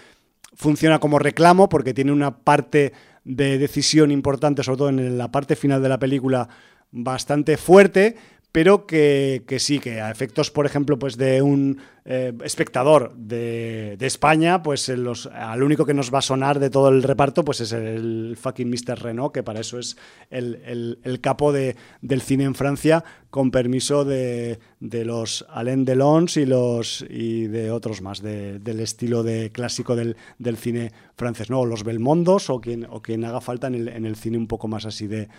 funciona como reclamo porque tiene una parte de decisión importante, sobre todo en la parte final de la película, bastante fuerte, pero que, sí, que a efectos, por ejemplo, pues de un eh, espectador de, España, pues los, al único que nos va a sonar de todo el reparto, pues es el fucking Mr. Renault, que para eso es el, capo de, del cine en Francia, con permiso de, los Alain Delons y, los, y de otros más, del estilo de clásico del, cine francés, ¿no? O los Belmondos o quien, o quien haga falta en el, en el cine un poco más así de,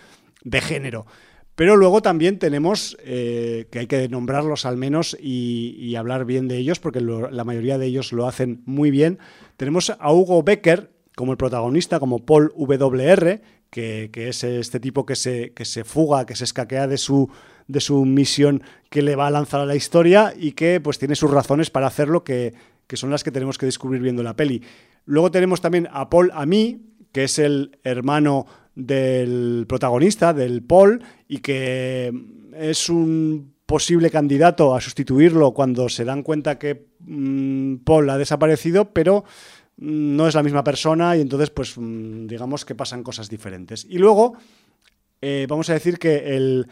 de género. Pero luego también tenemos eh, que hay que nombrarlos al menos y, hablar bien de ellos, porque la mayoría de ellos lo hacen muy bien. Tenemos a Hugo Becker como el protagonista, como Paul WR, que, es este tipo que se, que se fuga, que se escaquea de su, de su misión que le va a lanzar a la historia y que pues tiene sus razones para hacerlo, que, que son las que tenemos que descubrir viendo la peli. Luego tenemos también a Paul Ami, que es el hermano del protagonista, del Paul, y que es un posible candidato a sustituirlo cuando se dan cuenta que mm, Paul ha desaparecido, pero mm, no es la misma persona y entonces pues mm, digamos que pasan cosas diferentes. Y luego eh, vamos a decir que el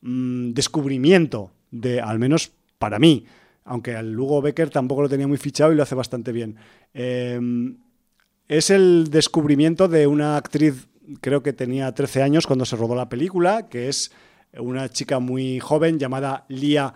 descubrimiento de, al menos para mí, aunque al Lugo Becker tampoco lo tenía muy fichado y lo hace bastante bien, eh, es el descubrimiento de una actriz creo que tenía 13 años cuando se rodó la película, que es una chica muy joven llamada Lia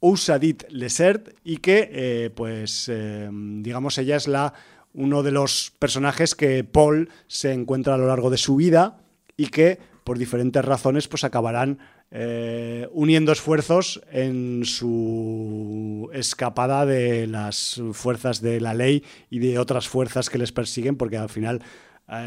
Ousadit Lesert y que, eh, pues, eh, digamos, ella es la, uno de los personajes que Paul se encuentra a lo largo de su vida y que, por diferentes razones, pues acabarán eh, uniendo esfuerzos en su escapada de las fuerzas de la ley y de otras fuerzas que les persiguen, porque al final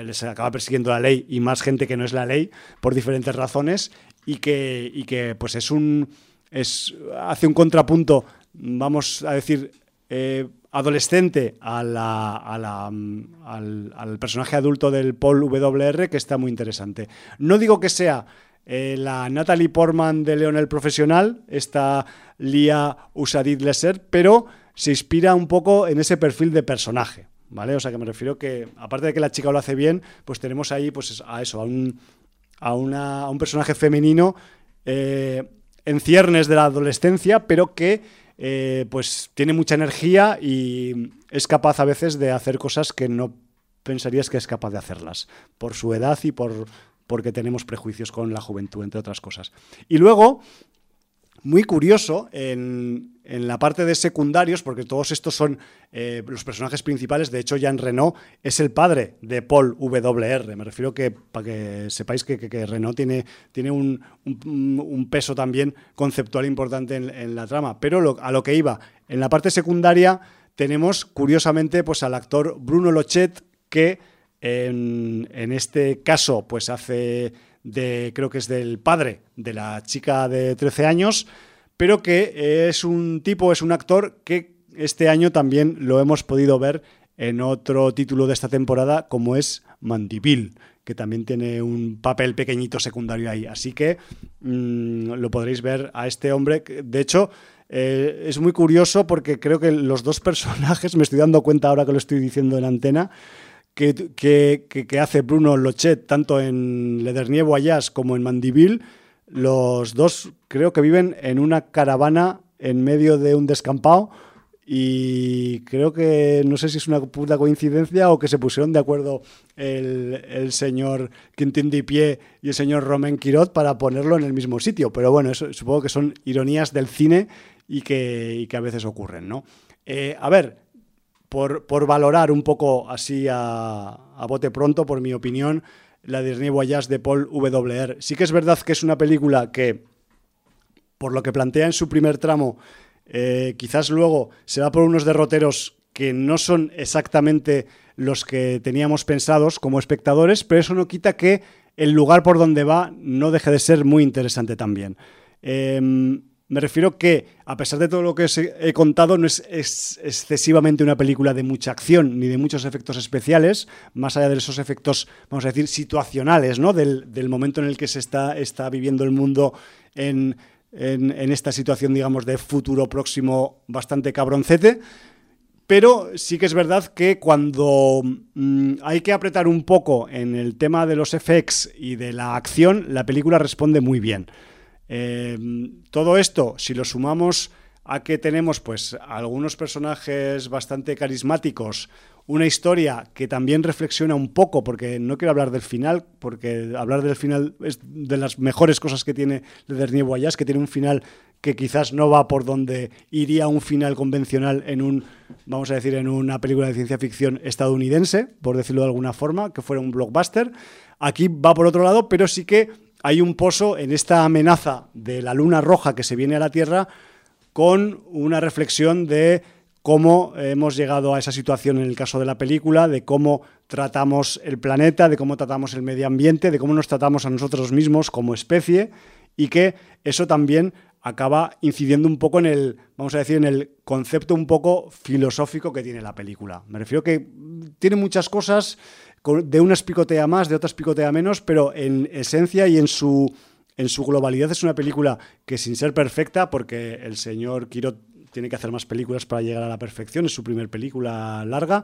les acaba persiguiendo la ley y más gente que no es la ley por diferentes razones y que, y que pues es un es, hace un contrapunto, vamos a decir, eh, adolescente a la, a la, al, al, personaje adulto del Paul WR que está muy interesante. No digo que sea eh, la Natalie Portman de León el Profesional, esta Lia Usadid Lesser, pero se inspira un poco en ese perfil de personaje. ¿Vale? O sea que me refiero que, aparte de que la chica lo hace bien, pues tenemos ahí pues a eso, a un, a una, a un personaje femenino eh, en ciernes de la adolescencia, pero que eh, pues tiene mucha energía y es capaz a veces de hacer cosas que no pensarías que es capaz de hacerlas, por su edad y por porque tenemos prejuicios con la juventud, entre otras cosas. Y luego, muy curioso, en, la parte de secundarios, porque todos estos son eh, los personajes principales, de hecho Jean Renault es el padre de Paul WR, me refiero que para que sepáis que, Renault tiene, tiene un, peso también conceptual importante en, la trama, pero a lo que iba, en la parte secundaria tenemos curiosamente pues al actor Bruno Lochet que en, este caso, pues hace de, creo que es del padre de la chica de 13 años, pero que es un tipo, es un actor que este año también lo hemos podido ver en otro título de esta temporada, como es Mandivil, que también tiene un papel pequeñito secundario ahí. Así que mm, lo podréis ver a este hombre. De hecho, eh, es muy curioso porque creo que los dos personajes, me estoy dando cuenta ahora que lo estoy diciendo en antena, que, hace Bruno Lochet, tanto en Ledernie Voyage como en Mandiville, los dos creo que viven en una caravana en medio de un descampado y creo que no sé si es una puta coincidencia o que se pusieron de acuerdo el, señor Quintín Pie y el señor Romain Quirot para ponerlo en el mismo sitio. Pero bueno, eso, supongo que son ironías del cine y que, a veces ocurren, ¿no? Eh, a ver, por, valorar un poco así a, bote pronto, por mi opinión, la Disney Voyage de Paul W.R. Sí que es verdad que es una película que, por lo que plantea en su primer tramo, eh, quizás luego se va por unos derroteros que no son exactamente los que teníamos pensados como espectadores, pero eso no quita que el lugar por donde va no deje de ser muy interesante también. Em, me refiero que, a pesar de todo lo que os he contado, no es, excesivamente una película de mucha acción ni de muchos efectos especiales, más allá de esos efectos, vamos a decir, situacionales, ¿no? Del, momento en el que se está, está viviendo el mundo en, esta situación, digamos, de futuro próximo bastante cabroncete. Pero sí que es verdad que cuando mm, hay que apretar un poco en el tema de los FX y de la acción, la película responde muy bien. Em, todo esto, si lo sumamos a que tenemos pues algunos personajes bastante carismáticos, una historia que también reflexiona un poco, porque no quiero hablar del final, porque hablar del final es de las mejores cosas que tiene Dernier Voyage, que tiene un final que quizás no va por donde iría un final convencional en un, vamos a decir, en una película de ciencia ficción estadounidense, por decirlo de alguna forma, que fuera un blockbuster. Aquí va por otro lado, pero sí que hay un pozo en esta amenaza de la luna roja que se viene a la Tierra con una reflexión de cómo hemos llegado a esa situación en el caso de la película, de cómo tratamos el planeta, de cómo tratamos el medio ambiente, de cómo nos tratamos a nosotros mismos como especie y que eso también acaba incidiendo un poco en el, vamos a decir, en el concepto un poco filosófico que tiene la película. Me refiero que tiene muchas cosas de unas picotea más, de otras picotea menos, pero en esencia y en su, en su globalidad es una película que sin ser perfecta, porque el señor Quirot tiene que hacer más películas para llegar a la perfección, es su primer película larga,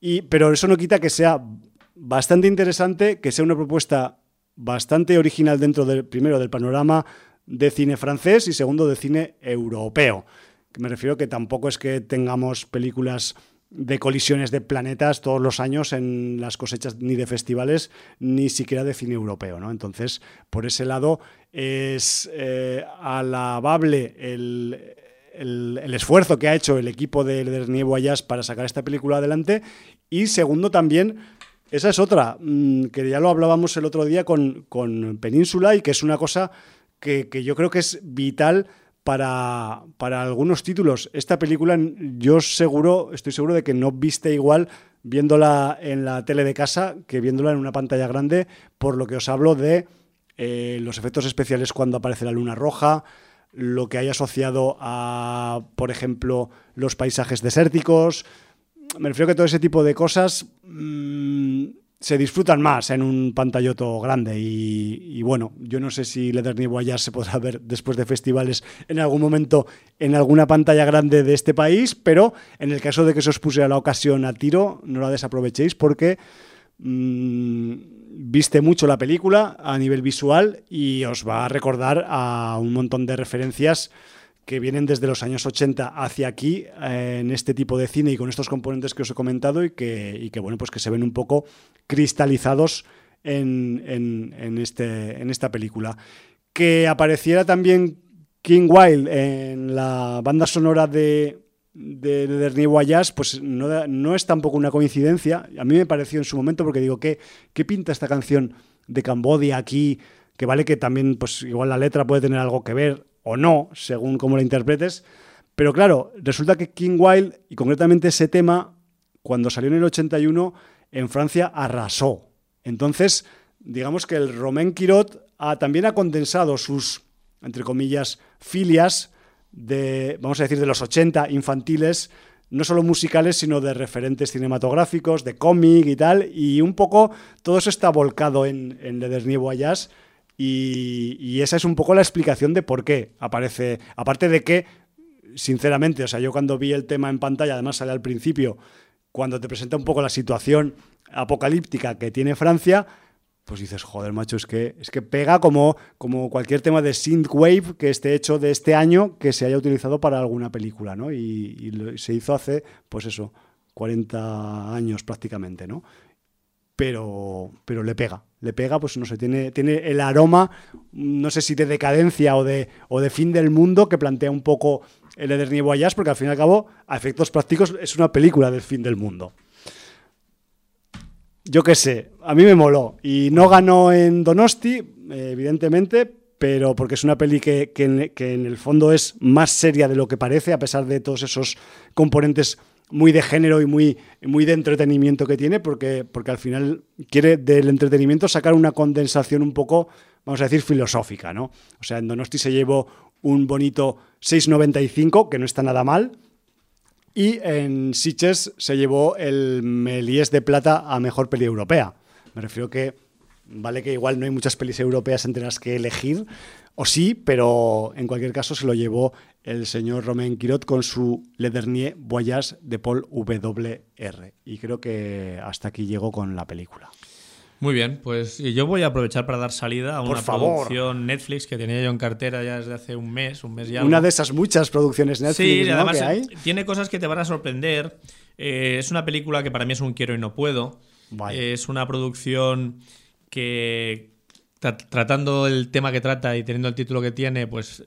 y, pero eso no quita que sea bastante interesante, que sea una propuesta bastante original dentro del primero del panorama de cine francés y segundo de cine europeo. Me refiero que tampoco es que tengamos películas de colisiones de planetas todos los años en las cosechas ni de festivales ni siquiera de cine europeo. ¿no? Entonces, por ese lado, es eh, alabable el, esfuerzo que ha hecho el equipo de Dernier Voyage para sacar esta película adelante. Y segundo, también, esa es otra, mm, que ya lo hablábamos el otro día con, con Península y que es una cosa que, que yo creo que es vital para, para, algunos títulos. Esta película yo seguro, estoy seguro de que no viste igual viéndola en la tele de casa que viéndola en una pantalla grande, por lo que os hablo de eh, los efectos especiales cuando aparece la luna roja, lo que hay asociado a, por ejemplo, los paisajes desérticos. Me refiero que todo ese tipo de cosas mm, se disfrutan más en un pantalloto grande y, bueno, yo no sé si Le Dernier Voyage se podrá ver después de festivales en algún momento en alguna pantalla grande de este país, pero en el caso de que se os pusiera la ocasión a tiro, no la desaprovechéis porque mm, viste mucho la película a nivel visual y os va a recordar a un montón de referencias que vienen desde los años 80 hacia aquí eh, en este tipo de cine y con estos componentes que os he comentado y que, bueno, pues que se ven un poco cristalizados en, en, este, en esta película. Que apareciera también King Wild en la banda sonora de, de, de Dernier Voyage, pues no, no, es tampoco una coincidencia. A mí me pareció en su momento porque digo, ¿qué, qué pinta esta canción de Cambodia aquí? Que vale que también, pues igual la letra puede tener algo que ver o no, según cómo la interpretes. Pero claro, resulta que King Wild, y concretamente ese tema, cuando salió en el 81, en Francia arrasó. Entonces, digamos que el Romain Quirot ha, también ha condensado sus, entre comillas, filias de, vamos a decir, de los 80 infantiles, no solo musicales, sino de referentes cinematográficos, de cómic y tal, y un poco todo eso está volcado en, en Le Dernier Voyage, y, y, esa es un poco la explicación de por qué aparece, aparte de que, sinceramente, o sea, yo cuando vi el tema en pantalla, además sale al principio, cuando te presenta un poco la situación apocalíptica que tiene Francia, pues dices, joder, macho, es que, es que pega como, como cualquier tema de synthwave que esté hecho de este año que se haya utilizado para alguna película, ¿no? Y, y se hizo hace, pues eso, 40 años prácticamente, ¿no? Pero, pero le pega, le pega, pues no sé, tiene, tiene el aroma, no sé si de decadencia o de, o de fin del mundo que plantea un poco el Edernie Voyage, porque al fin y al cabo, a efectos prácticos, es una película del fin del mundo yo qué sé, a mí me moló. Y no ganó en Donosti, evidentemente, pero porque es una peli que, que, que, en, el fondo es más seria de lo que parece, a pesar de todos esos componentes muy de género y muy, muy de entretenimiento que tiene, porque, porque al final quiere del entretenimiento sacar una condensación un poco, vamos a decir, filosófica, ¿no? O sea, en Donosti se llevó un bonito 6,95, que no está nada mal, y en Sitges se llevó el Melies de Plata a Mejor Peli Europea. Me refiero que vale que igual no hay muchas pelis europeas entre las que elegir, o sí, pero en cualquier caso se lo llevó el señor Romain Quirot con su Le Dernier Voyage de Paul W.R. Y creo que hasta aquí llegó con la película. Muy bien, pues yo voy a aprovechar para dar salida a una producción Netflix que tenía yo en cartera ya desde hace un mes, un mes ya. Una de esas muchas producciones Netflix sí, ¿no? además que hay. tiene cosas que te van a sorprender. Eh, es una película que para mí es un quiero y no puedo. Vale. Es una producción que tra tratando el tema que trata y teniendo el título que tiene, pues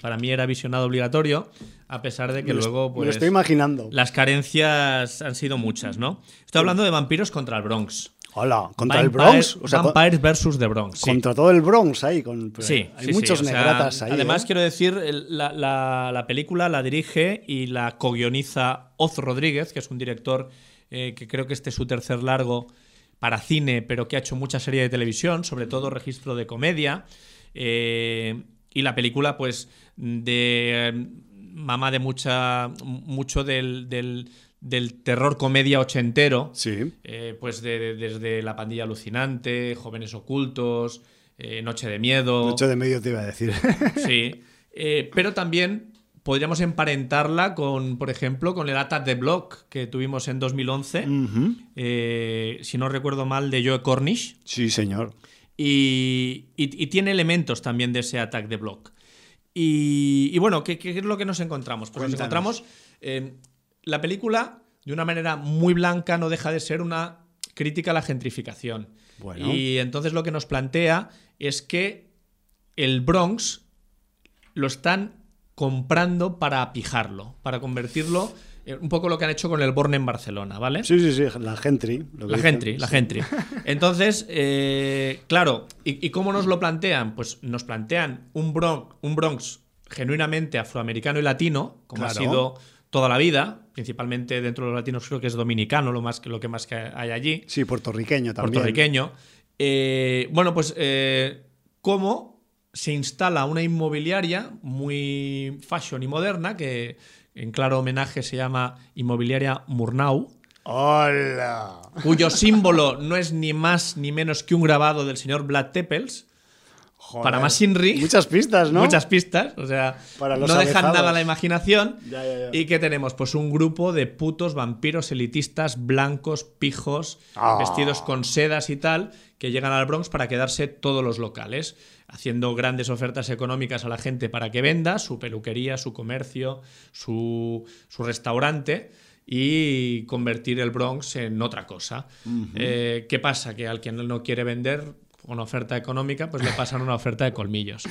para mí era visionado obligatorio, a pesar de que me luego pues me lo estoy imaginando. las carencias han sido muchas, ¿no? Estoy hablando de vampiros contra el Bronx. Hola, contra Vampire, el Bronx. O sea, Vampires versus The Bronx. Sí. Contra todo el Bronx ahí. Con, Sí, hay sí, muchos sea, negratas ahí. Además, ¿eh? quiero decir, la, la, la, película la dirige y la co-guioniza Oz Rodríguez, que es un director eh, que creo que este es su tercer largo para cine, pero que ha hecho mucha serie de televisión, sobre todo registro de comedia. Eh, y la película, pues, de mamá de mucha mucho del, del, del terror comedia ochentero. Sí. Eh, pues de, de, desde La pandilla alucinante, Jóvenes ocultos, eh, Noche de miedo. Noche de medio te iba a decir. sí. Eh, pero también podríamos emparentarla con, por ejemplo, con el Attack the Block que tuvimos en 2011. Uh -huh. eh, si no recuerdo mal, de Joe Cornish. Sí, señor. Y, y, y, tiene elementos también de ese Attack the Block. Y, y bueno, ¿qué, ¿qué, es lo que nos encontramos? Pues Cuéntanos. nos encontramos. Eh, la película, de una manera muy blanca, no deja de ser una crítica a la gentrificación. Bueno. Y entonces lo que nos plantea es que el Bronx lo están comprando para apijarlo, para convertirlo un poco lo que han hecho con el Born en Barcelona, ¿vale? Sí, sí, sí, la Gentry. la Gentry, la Gentry. Entonces, eh, claro, ¿y, ¿y, cómo nos lo plantean? Pues nos plantean un Bronx, un Bronx genuinamente afroamericano y latino, como claro. ha sido toda la vida, principalmente dentro de los latinos creo que es dominicano lo, más, lo que más que hay allí. Sí, puertorriqueño también. Puertorriqueño. Eh, bueno, pues eh, cómo se instala una inmobiliaria muy fashion y moderna que en claro homenaje se llama Inmobiliaria Murnau. ¡Hola! Cuyo símbolo no es ni más ni menos que un grabado del señor Vlad Tepels. Joder, para más Inri. Muchas pistas, ¿no? Muchas pistas, o sea, Para los no dejan nada a la imaginación. Ya, ya, ya. Y que tenemos, pues, un grupo de putos vampiros elitistas, blancos, pijos, Ah. vestidos con sedas y tal, que llegan al Bronx para quedarse todos los locales, haciendo grandes ofertas económicas a la gente para que venda su peluquería, su comercio, su, su restaurante y convertir el Bronx en otra cosa. Eh, ¿Qué pasa? Que al que no quiere vender con oferta económica, pues le pasan una oferta de colmillos.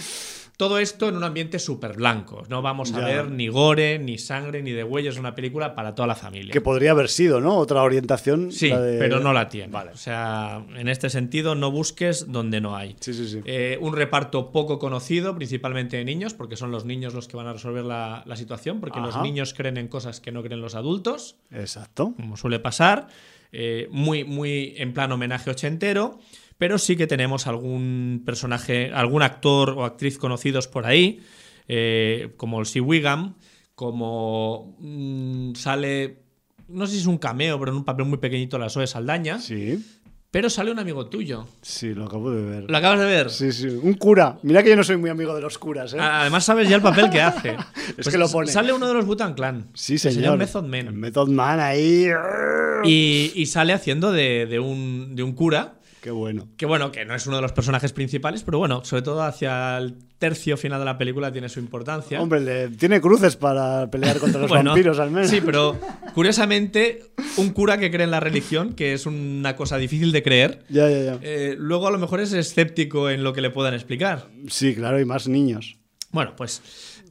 Todo esto en un ambiente súper blanco. No vamos a Ya. ver ni gore, ni sangre, ni de huellos. Es una película para toda la familia. Que podría haber sido, ¿no? Otra orientación. Sí, de- pero no la tiene. Vale. O sea, en este sentido, no busques donde no hay. Sí, sí, sí. Eh, un reparto poco conocido, principalmente de niños, porque son los niños los que van a resolver la, la situación, porque los niños creen en cosas que no creen los adultos Exacto. como suele pasar, eh, muy, muy en plan homenaje ochentero, pero sí que tenemos algún personaje, algún actor o actriz conocidos por ahí, eh, como el Sea Wiggum, como mm, sale, no sé si es un cameo, pero en un papel muy pequeñito la Zoe Saldaña, Sí, pero sale un amigo tuyo. sí, lo acabo de ver. ¿Lo acabas de ver? Sí, sí. Un cura. Mira que yo no soy muy amigo de los curas, ¿eh? Además sabes ya el papel que hace. Pues que lo pone. Sale uno de los Butan Clan. sí, el señor. Method El Man. Method Man ahí. Y, y sale haciendo de, de un, de un cura Qué bueno. Que bueno, que no es uno de los personajes principales, pero bueno, sobre todo hacia el tercio final de la película tiene su importancia. Hombre, le- tiene cruces para pelear contra los Bueno, vampiros al menos. Sí, pero curiosamente, un cura que cree en la religión, que es una cosa difícil de creer, Ya, ya, ya. eh, luego a lo mejor es escéptico en lo que le puedan explicar. Sí, claro, y más niños. Bueno, pues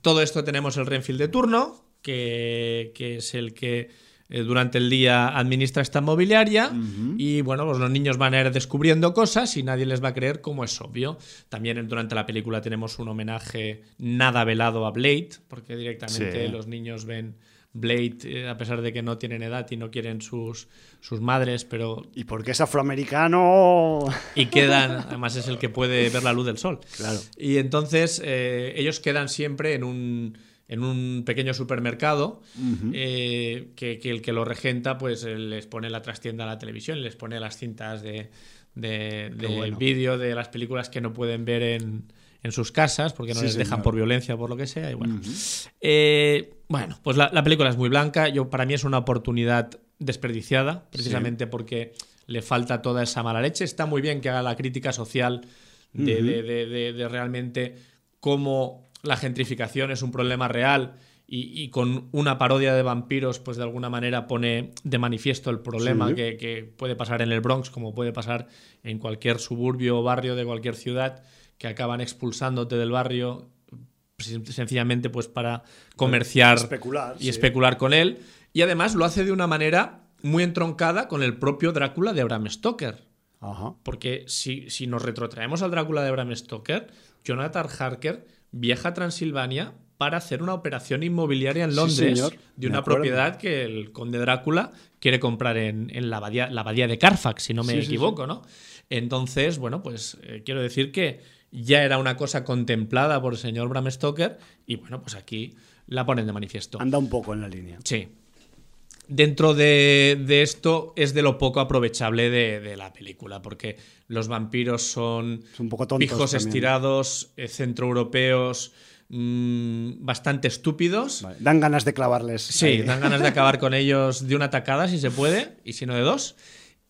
todo esto tenemos el Renfield de turno, que, que es el que eh, durante el día administra esta mobiliaria y bueno, pues los niños van a ir descubriendo cosas y nadie les va a creer como es obvio. También durante la película tenemos un homenaje nada velado a Blade, porque directamente Sí. los niños ven Blade eh, a pesar de que no tienen edad y no quieren sus, sus madres, pero ¿Y por qué es afroamericano? y quedan, además es el que puede ver la luz del sol. Claro. Y entonces eh, ellos quedan siempre en un, en un pequeño supermercado eh, que, que el que lo regenta pues eh, les pone la trastienda a la televisión, les pone las cintas de, de, Qué de bueno. vídeo de las películas que no pueden ver en, en sus casas porque no Sí, les dejan señor. por violencia o por lo que sea. Y bueno, Eh, bueno pues la, la película es muy blanca. Yo, para mí es una oportunidad desperdiciada, precisamente porque le falta toda esa mala leche. Está muy bien que haga la crítica social de, de- de realmente cómo la gentrificación es un problema real y, y con una parodia de vampiros, pues de alguna manera pone de manifiesto el problema Sí. que, que puede pasar en el Bronx, como puede pasar en cualquier suburbio o barrio de cualquier ciudad, que acaban expulsándote del barrio sen- sencillamente pues para comerciar Especular, y sí. especular con él. Y además lo hace de una manera muy entroncada con el propio Drácula de Bram Stoker. Ajá. Porque si, si nos retrotraemos al Drácula de Bram Stoker, Jonathan Harker viaja a Transilvania para hacer una operación inmobiliaria en Londres de una propiedad que el conde Drácula quiere comprar en, en la, abadía, la abadía de Carfax, si no me Sí, sí, equivoco, ¿no? Entonces, bueno, pues eh, quiero decir que ya era una cosa contemplada por el señor Bram Stoker y bueno, pues aquí la ponen de manifiesto. Anda un poco en la línea. Sí. Dentro de, de esto es de lo poco aprovechable de, de la película, porque los vampiros son Son un poco tontos pijos también. estirados, eh, centroeuropeos, mm, bastante estúpidos. Vale, Dan ganas de clavarles. Sí, ahí. dan ganas de acabar con ellos de una tacada si se puede, y si no de dos.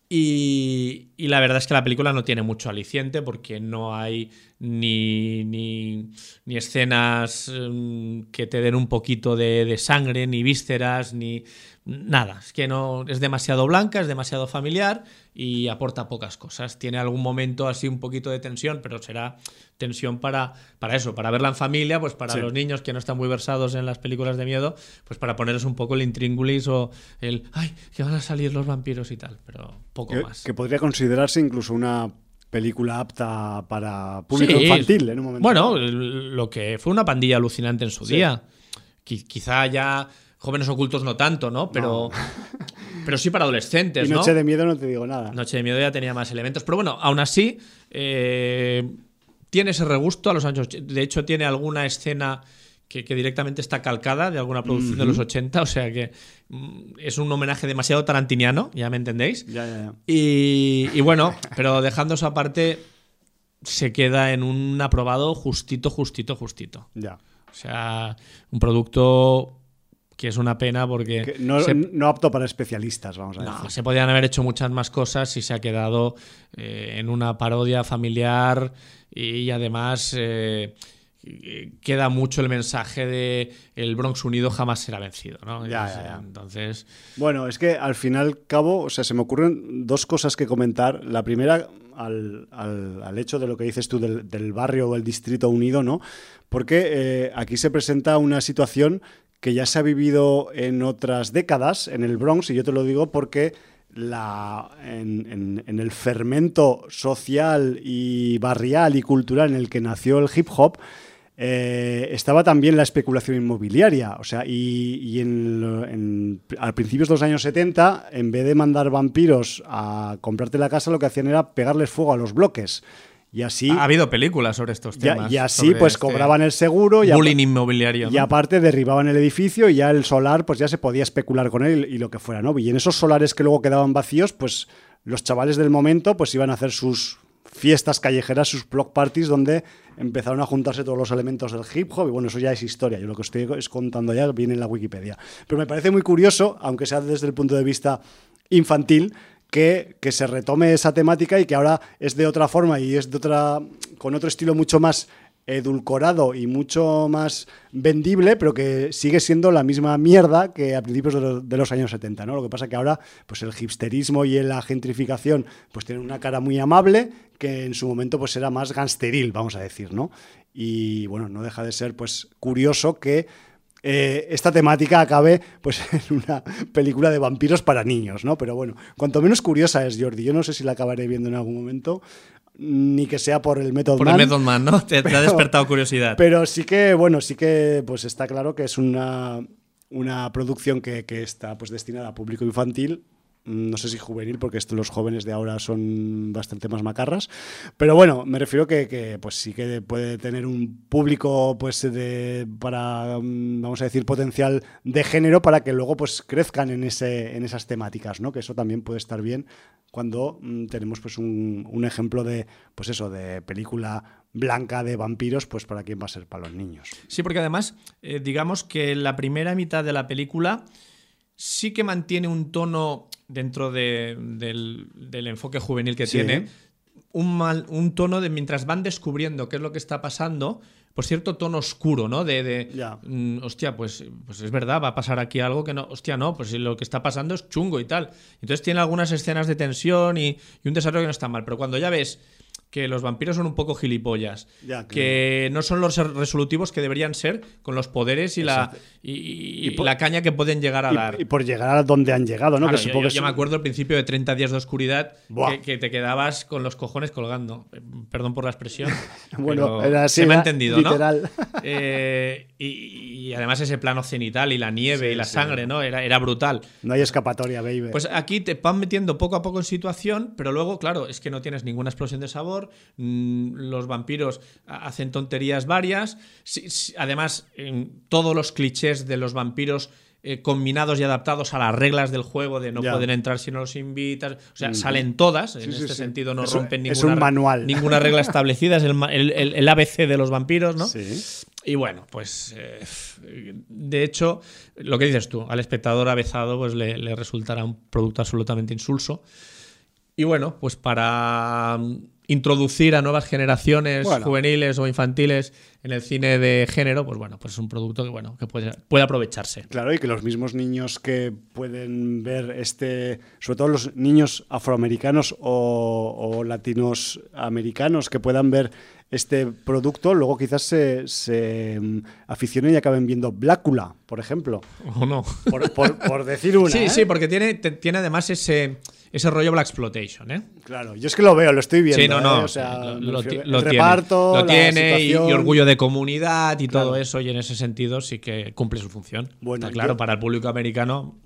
Y, y la verdad es que la película no tiene mucho aliciente porque no hay ni, ni, ni escenas mm, que te den un poquito de, de sangre, ni vísceras, ni nada. Es que no es demasiado blanca, es demasiado familiar y aporta pocas cosas. Tiene algún momento así un poquito de tensión, pero será tensión para, para eso, para verla en familia, pues para Sí. los niños que no están muy versados en las películas de miedo, pues para ponerles un poco el intríngulis o el, ay, que van a salir los vampiros y tal, pero poco Que, más. que podría considerarse incluso una película apta para público Sí, infantil en un momento. Bueno, lo que fue una pandilla alucinante en su Sí. día. Qui- quizá ya jóvenes ocultos no tanto, ¿no? Pero, pero sí para adolescentes, y ¿no? Noche de Miedo no te digo nada. Noche de Miedo ya tenía más elementos. Pero bueno, aún así, eh, tiene ese regusto a los años. De hecho, tiene alguna escena que, que directamente está calcada de alguna producción de los 80. O sea que mm, es un homenaje demasiado tarantiniano, ya me entendéis. Ya, ya, ya. Y, y bueno, pero dejando eso aparte, se queda en un aprobado justito, justito, justito. Ya. O sea, un producto que es una pena porque... Que no, se- no apto para especialistas, vamos a no, decir. se podían haber hecho muchas más cosas y se ha quedado eh, en una parodia familiar y, además eh, queda mucho el mensaje de el Bronx unido jamás será vencido, ¿no? Ya, ya, ya. Entonces, Bueno, es que al fin y al cabo, o sea, se me ocurren dos cosas que comentar. La primera, al, al- al hecho de lo que dices tú del, del barrio o el distrito unido, ¿no? Porque eh, aquí se presenta una situación que ya se ha vivido en otras décadas en el Bronx, y yo te lo digo porque la, en, en- el fermento social y barrial y cultural en el que nació el hip hop, eh, estaba también la especulación inmobiliaria. O sea, y, y en- a principios de los años 70, en vez de mandar vampiros a comprarte la casa, lo que hacían era pegarles fuego a los bloques. Y así, ha habido películas sobre estos temas. y así pues este cobraban el seguro y, bullying inmobiliario. y aparte derribaban el edificio y ya el solar pues ya se podía especular con él y lo que fuera, ¿no? Y en esos solares que luego quedaban vacíos, pues los chavales del momento pues iban a hacer sus fiestas callejeras, sus block parties donde empezaron a juntarse todos los elementos del hip hop y bueno, eso ya es historia, yo lo que estoy es contando ya viene en la Wikipedia. Pero me parece muy curioso, aunque sea desde el punto de vista infantil, que, que se retome esa temática y que ahora es de otra forma y es de otra con otro estilo mucho más edulcorado y mucho más vendible, pero que sigue siendo la misma mierda que a principios de los, años 70, ¿no? Lo que pasa que ahora, pues el hipsterismo y la gentrificación, pues tienen una cara muy amable, que en su momento pues era más gangsteril, vamos a decir, ¿no? Y bueno, no deja de ser pues curioso que eh, esta temática acabe pues en una película de vampiros para niños, ¿no? Pero bueno, cuanto menos curiosa es Jordi. Yo no sé si la acabaré viendo en algún momento, ni que sea por el Method Por Man. el Method Man, ¿no? Te, te ha despertado curiosidad. Pero sí que, bueno, sí que pues está claro que es una, una producción que, que está pues destinada a público infantil. No sé si juvenil, porque los jóvenes de ahora son bastante más macarras. Pero bueno, me refiero que, que, pues sí que puede tener un público pues de para mm, vamos a decir potencial de género para que luego pues crezcan en ese en esas temáticas, ¿no? Que eso también puede estar bien cuando mm, tenemos pues un, un ejemplo de pues eso de película blanca de vampiros pues para quién va a ser para los niños Sí, porque además, eh, digamos que la primera mitad de la película sí que mantiene un tono dentro de- del, del enfoque juvenil que Sí. tiene, un, mal- un tono de mientras van descubriendo qué es lo que está pasando, por cierto tono oscuro, ¿no? De, de, Ya. mm, hostia, pues, pues es verdad, va a pasar aquí algo que no, hostia, no, pues lo que está pasando es chungo y tal. Entonces tiene algunas escenas de tensión y, y un desarrollo que no está mal, pero cuando ya ves que los vampiros son un poco gilipollas, Ya, que no son los resolutivos que deberían ser con los poderes y, la, y, y Y por- la caña que pueden llegar a dar. y, por llegar a donde han llegado no Claro, que yo, supongo yo- que yo me acuerdo al principio de 30 días de oscuridad que, que te quedabas con los cojones colgando. Perdón por la expresión. bueno era así se me ha entendido, literal ¿no? Eh, y, y además ese plano cenital y la nieve Sí, y la sí. sangre, ¿no? Era, era brutal. no hay escapatoria baby Pues aquí te van metiendo poco a poco en situación, pero luego, claro, es que no tienes ninguna explosión de sabor. Mm, Los vampiros ha- hacen tonterías varias. Además, todos los clichés de los vampiros eh, combinados y adaptados a las reglas del juego de no Ya. pueden entrar si no los invitas. O sea, salen todas. En Sí, este sí. sentido, no Es- rompen es ninguna, un manual. ninguna regla establecida. Es el, el- el- ABC de los vampiros, ¿no? sí Y bueno, pues eh, de hecho, lo que dices tú, al espectador avezado pues le, le resultará un producto absolutamente insulso. Y bueno, pues para introducir a nuevas generaciones Bueno. juveniles o infantiles en el cine de género, pues bueno, pues es un producto que bueno, que puede, puede aprovecharse. Claro, y que los mismos niños que pueden ver este, sobre todo los niños afroamericanos o, o latinos americanos que puedan ver este producto, luego quizás se, se, mm, aficionen y acaben viendo Blácula, por ejemplo. ¿O no? Por, por- por decir una. Sí, ¿eh? sí, porque tiene, tiene además ese, ese rollo Black Exploitation, ¿eh? Claro, yo es que lo veo, lo estoy viendo. Sí, no, no. ¿eh? O sea, lo, el tiene, reparto, lo la tiene y, orgullo de comunidad y todo eso, y en ese sentido sí que cumple su función. Bueno, Está claro, yo- para el público americano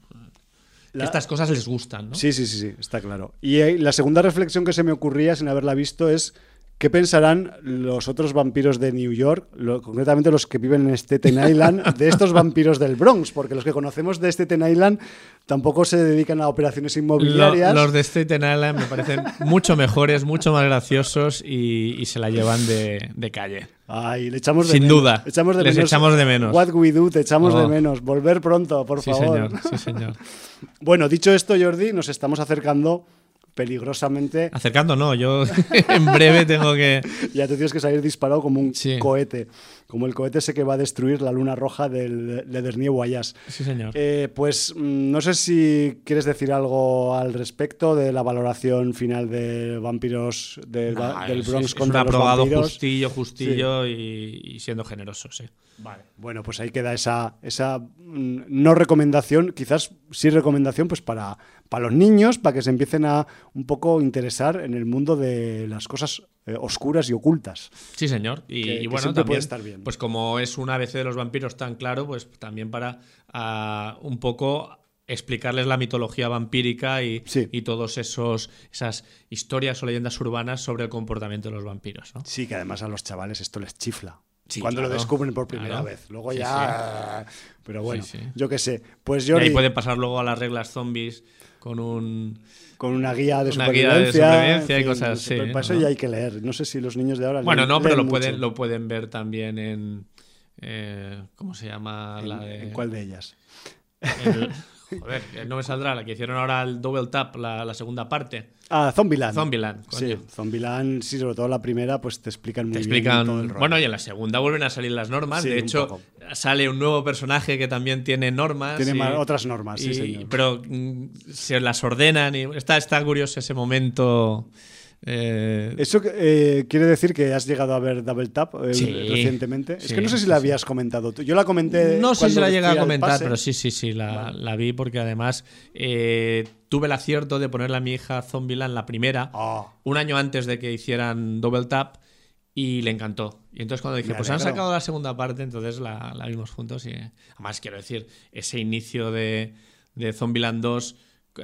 La- estas cosas les gustan, ¿no? Sí, sí, sí, sí, está claro. Y eh, la segunda reflexión que se me ocurría sin haberla visto es ¿Qué pensarán los otros vampiros de New York, lo- concretamente los que viven en Staten Island, de estos vampiros del Bronx? Porque los que conocemos de Staten Island tampoco se dedican a operaciones Lo- inmobiliarias. los de Staten Island me parecen mucho mejores, mucho más graciosos y, y se la llevan de, de calle. Ay, le echamos de Sin menos. duda. Echamos de Les menos. echamos de menos. What we do, te echamos de Oh. menos. Volver pronto, por Sí, favor. señor. Sí, señor. Bueno, dicho esto, Jordi, nos estamos acercando peligrosamente. Acercando, no. Yo en breve tengo que. Ya te tienes que salir disparado como un Sí. cohete. Como el cohete ese que va a destruir la luna roja del Ledernie Guayas. Sí, señor. Eh, pues mm, no sé si quieres decir algo al respecto de la valoración final de vampiros del, Bronx es, es un contra los aprobado vampiros. justillo, justillo y, y siendo generoso, sí. Vale. Bueno, pues ahí queda esa, esa mm, no recomendación, quizás sí recomendación, pues para, para los niños, para que se empiecen a un poco interesar en el mundo de las cosas eh, oscuras y ocultas. Sí, señor. Y, Que- y que bueno, siempre puede también, estar bien. pues como es un ABC de los vampiros tan claro, pues también para ah, un poco explicarles la mitología vampírica y, Sí. y todos esos esas historias o leyendas urbanas sobre el comportamiento de los vampiros, ¿no? Sí, que además a los chavales esto les chifla. Sí, cuando lo descubren por primera Claro. vez. Luego Sí, ya. Pero bueno, yo qué sé. Pues Y ahí pueden pasar luego a las reglas zombies con un con una guía de una guía de supervivencia. supervivencia y cosas así, Para eso ¿no? ya hay que leer. No sé si los niños de ahora. Bueno, leen- no, pero leen lo pueden, lo pueden ver también en eh, ¿cómo se llama? ¿En- la de, en ¿Cuál de ellas? el- joder, eh, no me saldrá, la que hicieron ahora el Double Tap, la, la segunda parte. Ah, Zombieland. Zombieland, Sí, coño. Zombieland, sí, sobre todo la primera, pues te explican muy Te bien todo el explican. rollo. Bueno, y en la segunda vuelven a salir las normas. Sí, de hecho, poco. sale un nuevo personaje que también tiene normas. Tiene y- ma- otras normas, sí, señor. Pero mm, se las ordenan y está, está curioso ese momento. Eh, Eso eh, quiere decir que has llegado a ver Double Tap eh, Sí, recientemente. es que no sé si la sí. habías comentado tú. Yo la comenté. No sé si la llega fui a comentar, pero sí, sí, sí, la, la vi porque además tuve el acierto de ponerle a mi hija Zombieland la primera, Ah, un año antes de que hicieran Double Tap, y le encantó. Y entonces cuando dije, pues han sacado la segunda parte, entonces la, la vimos juntos y además quiero decir, ese inicio de, de Zombieland 2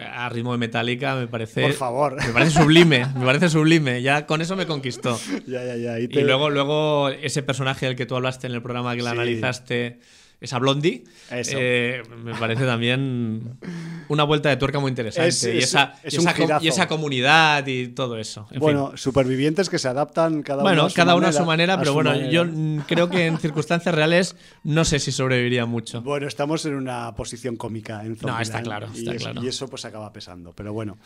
a ritmo de Metallica me parece... Por favor. Me parece sublime, me parece sublime. Ya con eso me conquistó. ya, ya, ya. Y, Y luego, luego ese personaje del que tú hablaste en el programa que la Sí. analizaste, esa Blondie, eh, me parece también una vuelta de tuerca muy interesante. Es- y, es- esa, es y y comunidad y todo eso. En Bueno, fin. supervivientes que se adaptan cada Bueno, uno a su cada uno manera, a su manera, a pero su bueno, manera. yo creo que en circunstancias reales no sé si sobreviviría mucho. Bueno, estamos en una posición cómica en Zombieland. está claro, y está eso- claro. Y eso pues acaba pesando. Pero bueno.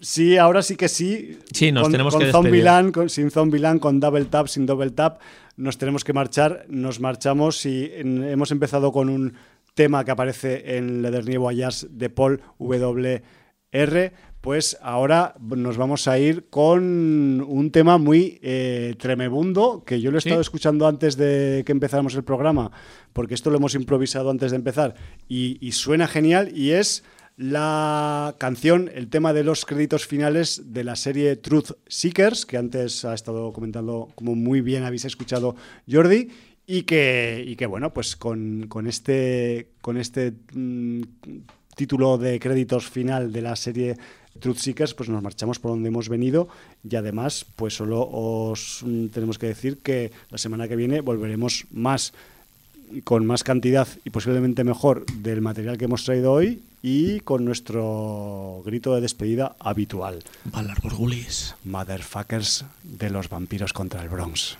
Sí, ahora sí que sí. Sí, nos con, tenemos con que despedir. Zombieland, con, sin Zombieland, con Double Tap, sin Double Tap, nos tenemos que marchar. Nos marchamos y hemos empezado con un tema que aparece en Leather Voyage de Paul W.R. Pues ahora nos vamos a ir con un tema muy eh, tremebundo que yo lo he Sí. estado escuchando antes de que empezáramos el programa, porque esto lo hemos improvisado antes de empezar y, y suena genial y es la canción, el tema de los créditos finales de la serie Truth Seekers, que antes ha estado comentando como muy bien habéis escuchado Jordi. Y que, y que bueno, pues con, con este, con este mm, título de créditos final de la serie Truth Seekers, pues nos marchamos por donde hemos venido y además, pues solo os mm, tenemos que decir que la semana que viene volveremos más con más cantidad y posiblemente mejor del material que hemos traído hoy y con nuestro grito de despedida habitual. Valar Borgulis. Motherfuckers de los vampiros contra el Bronx.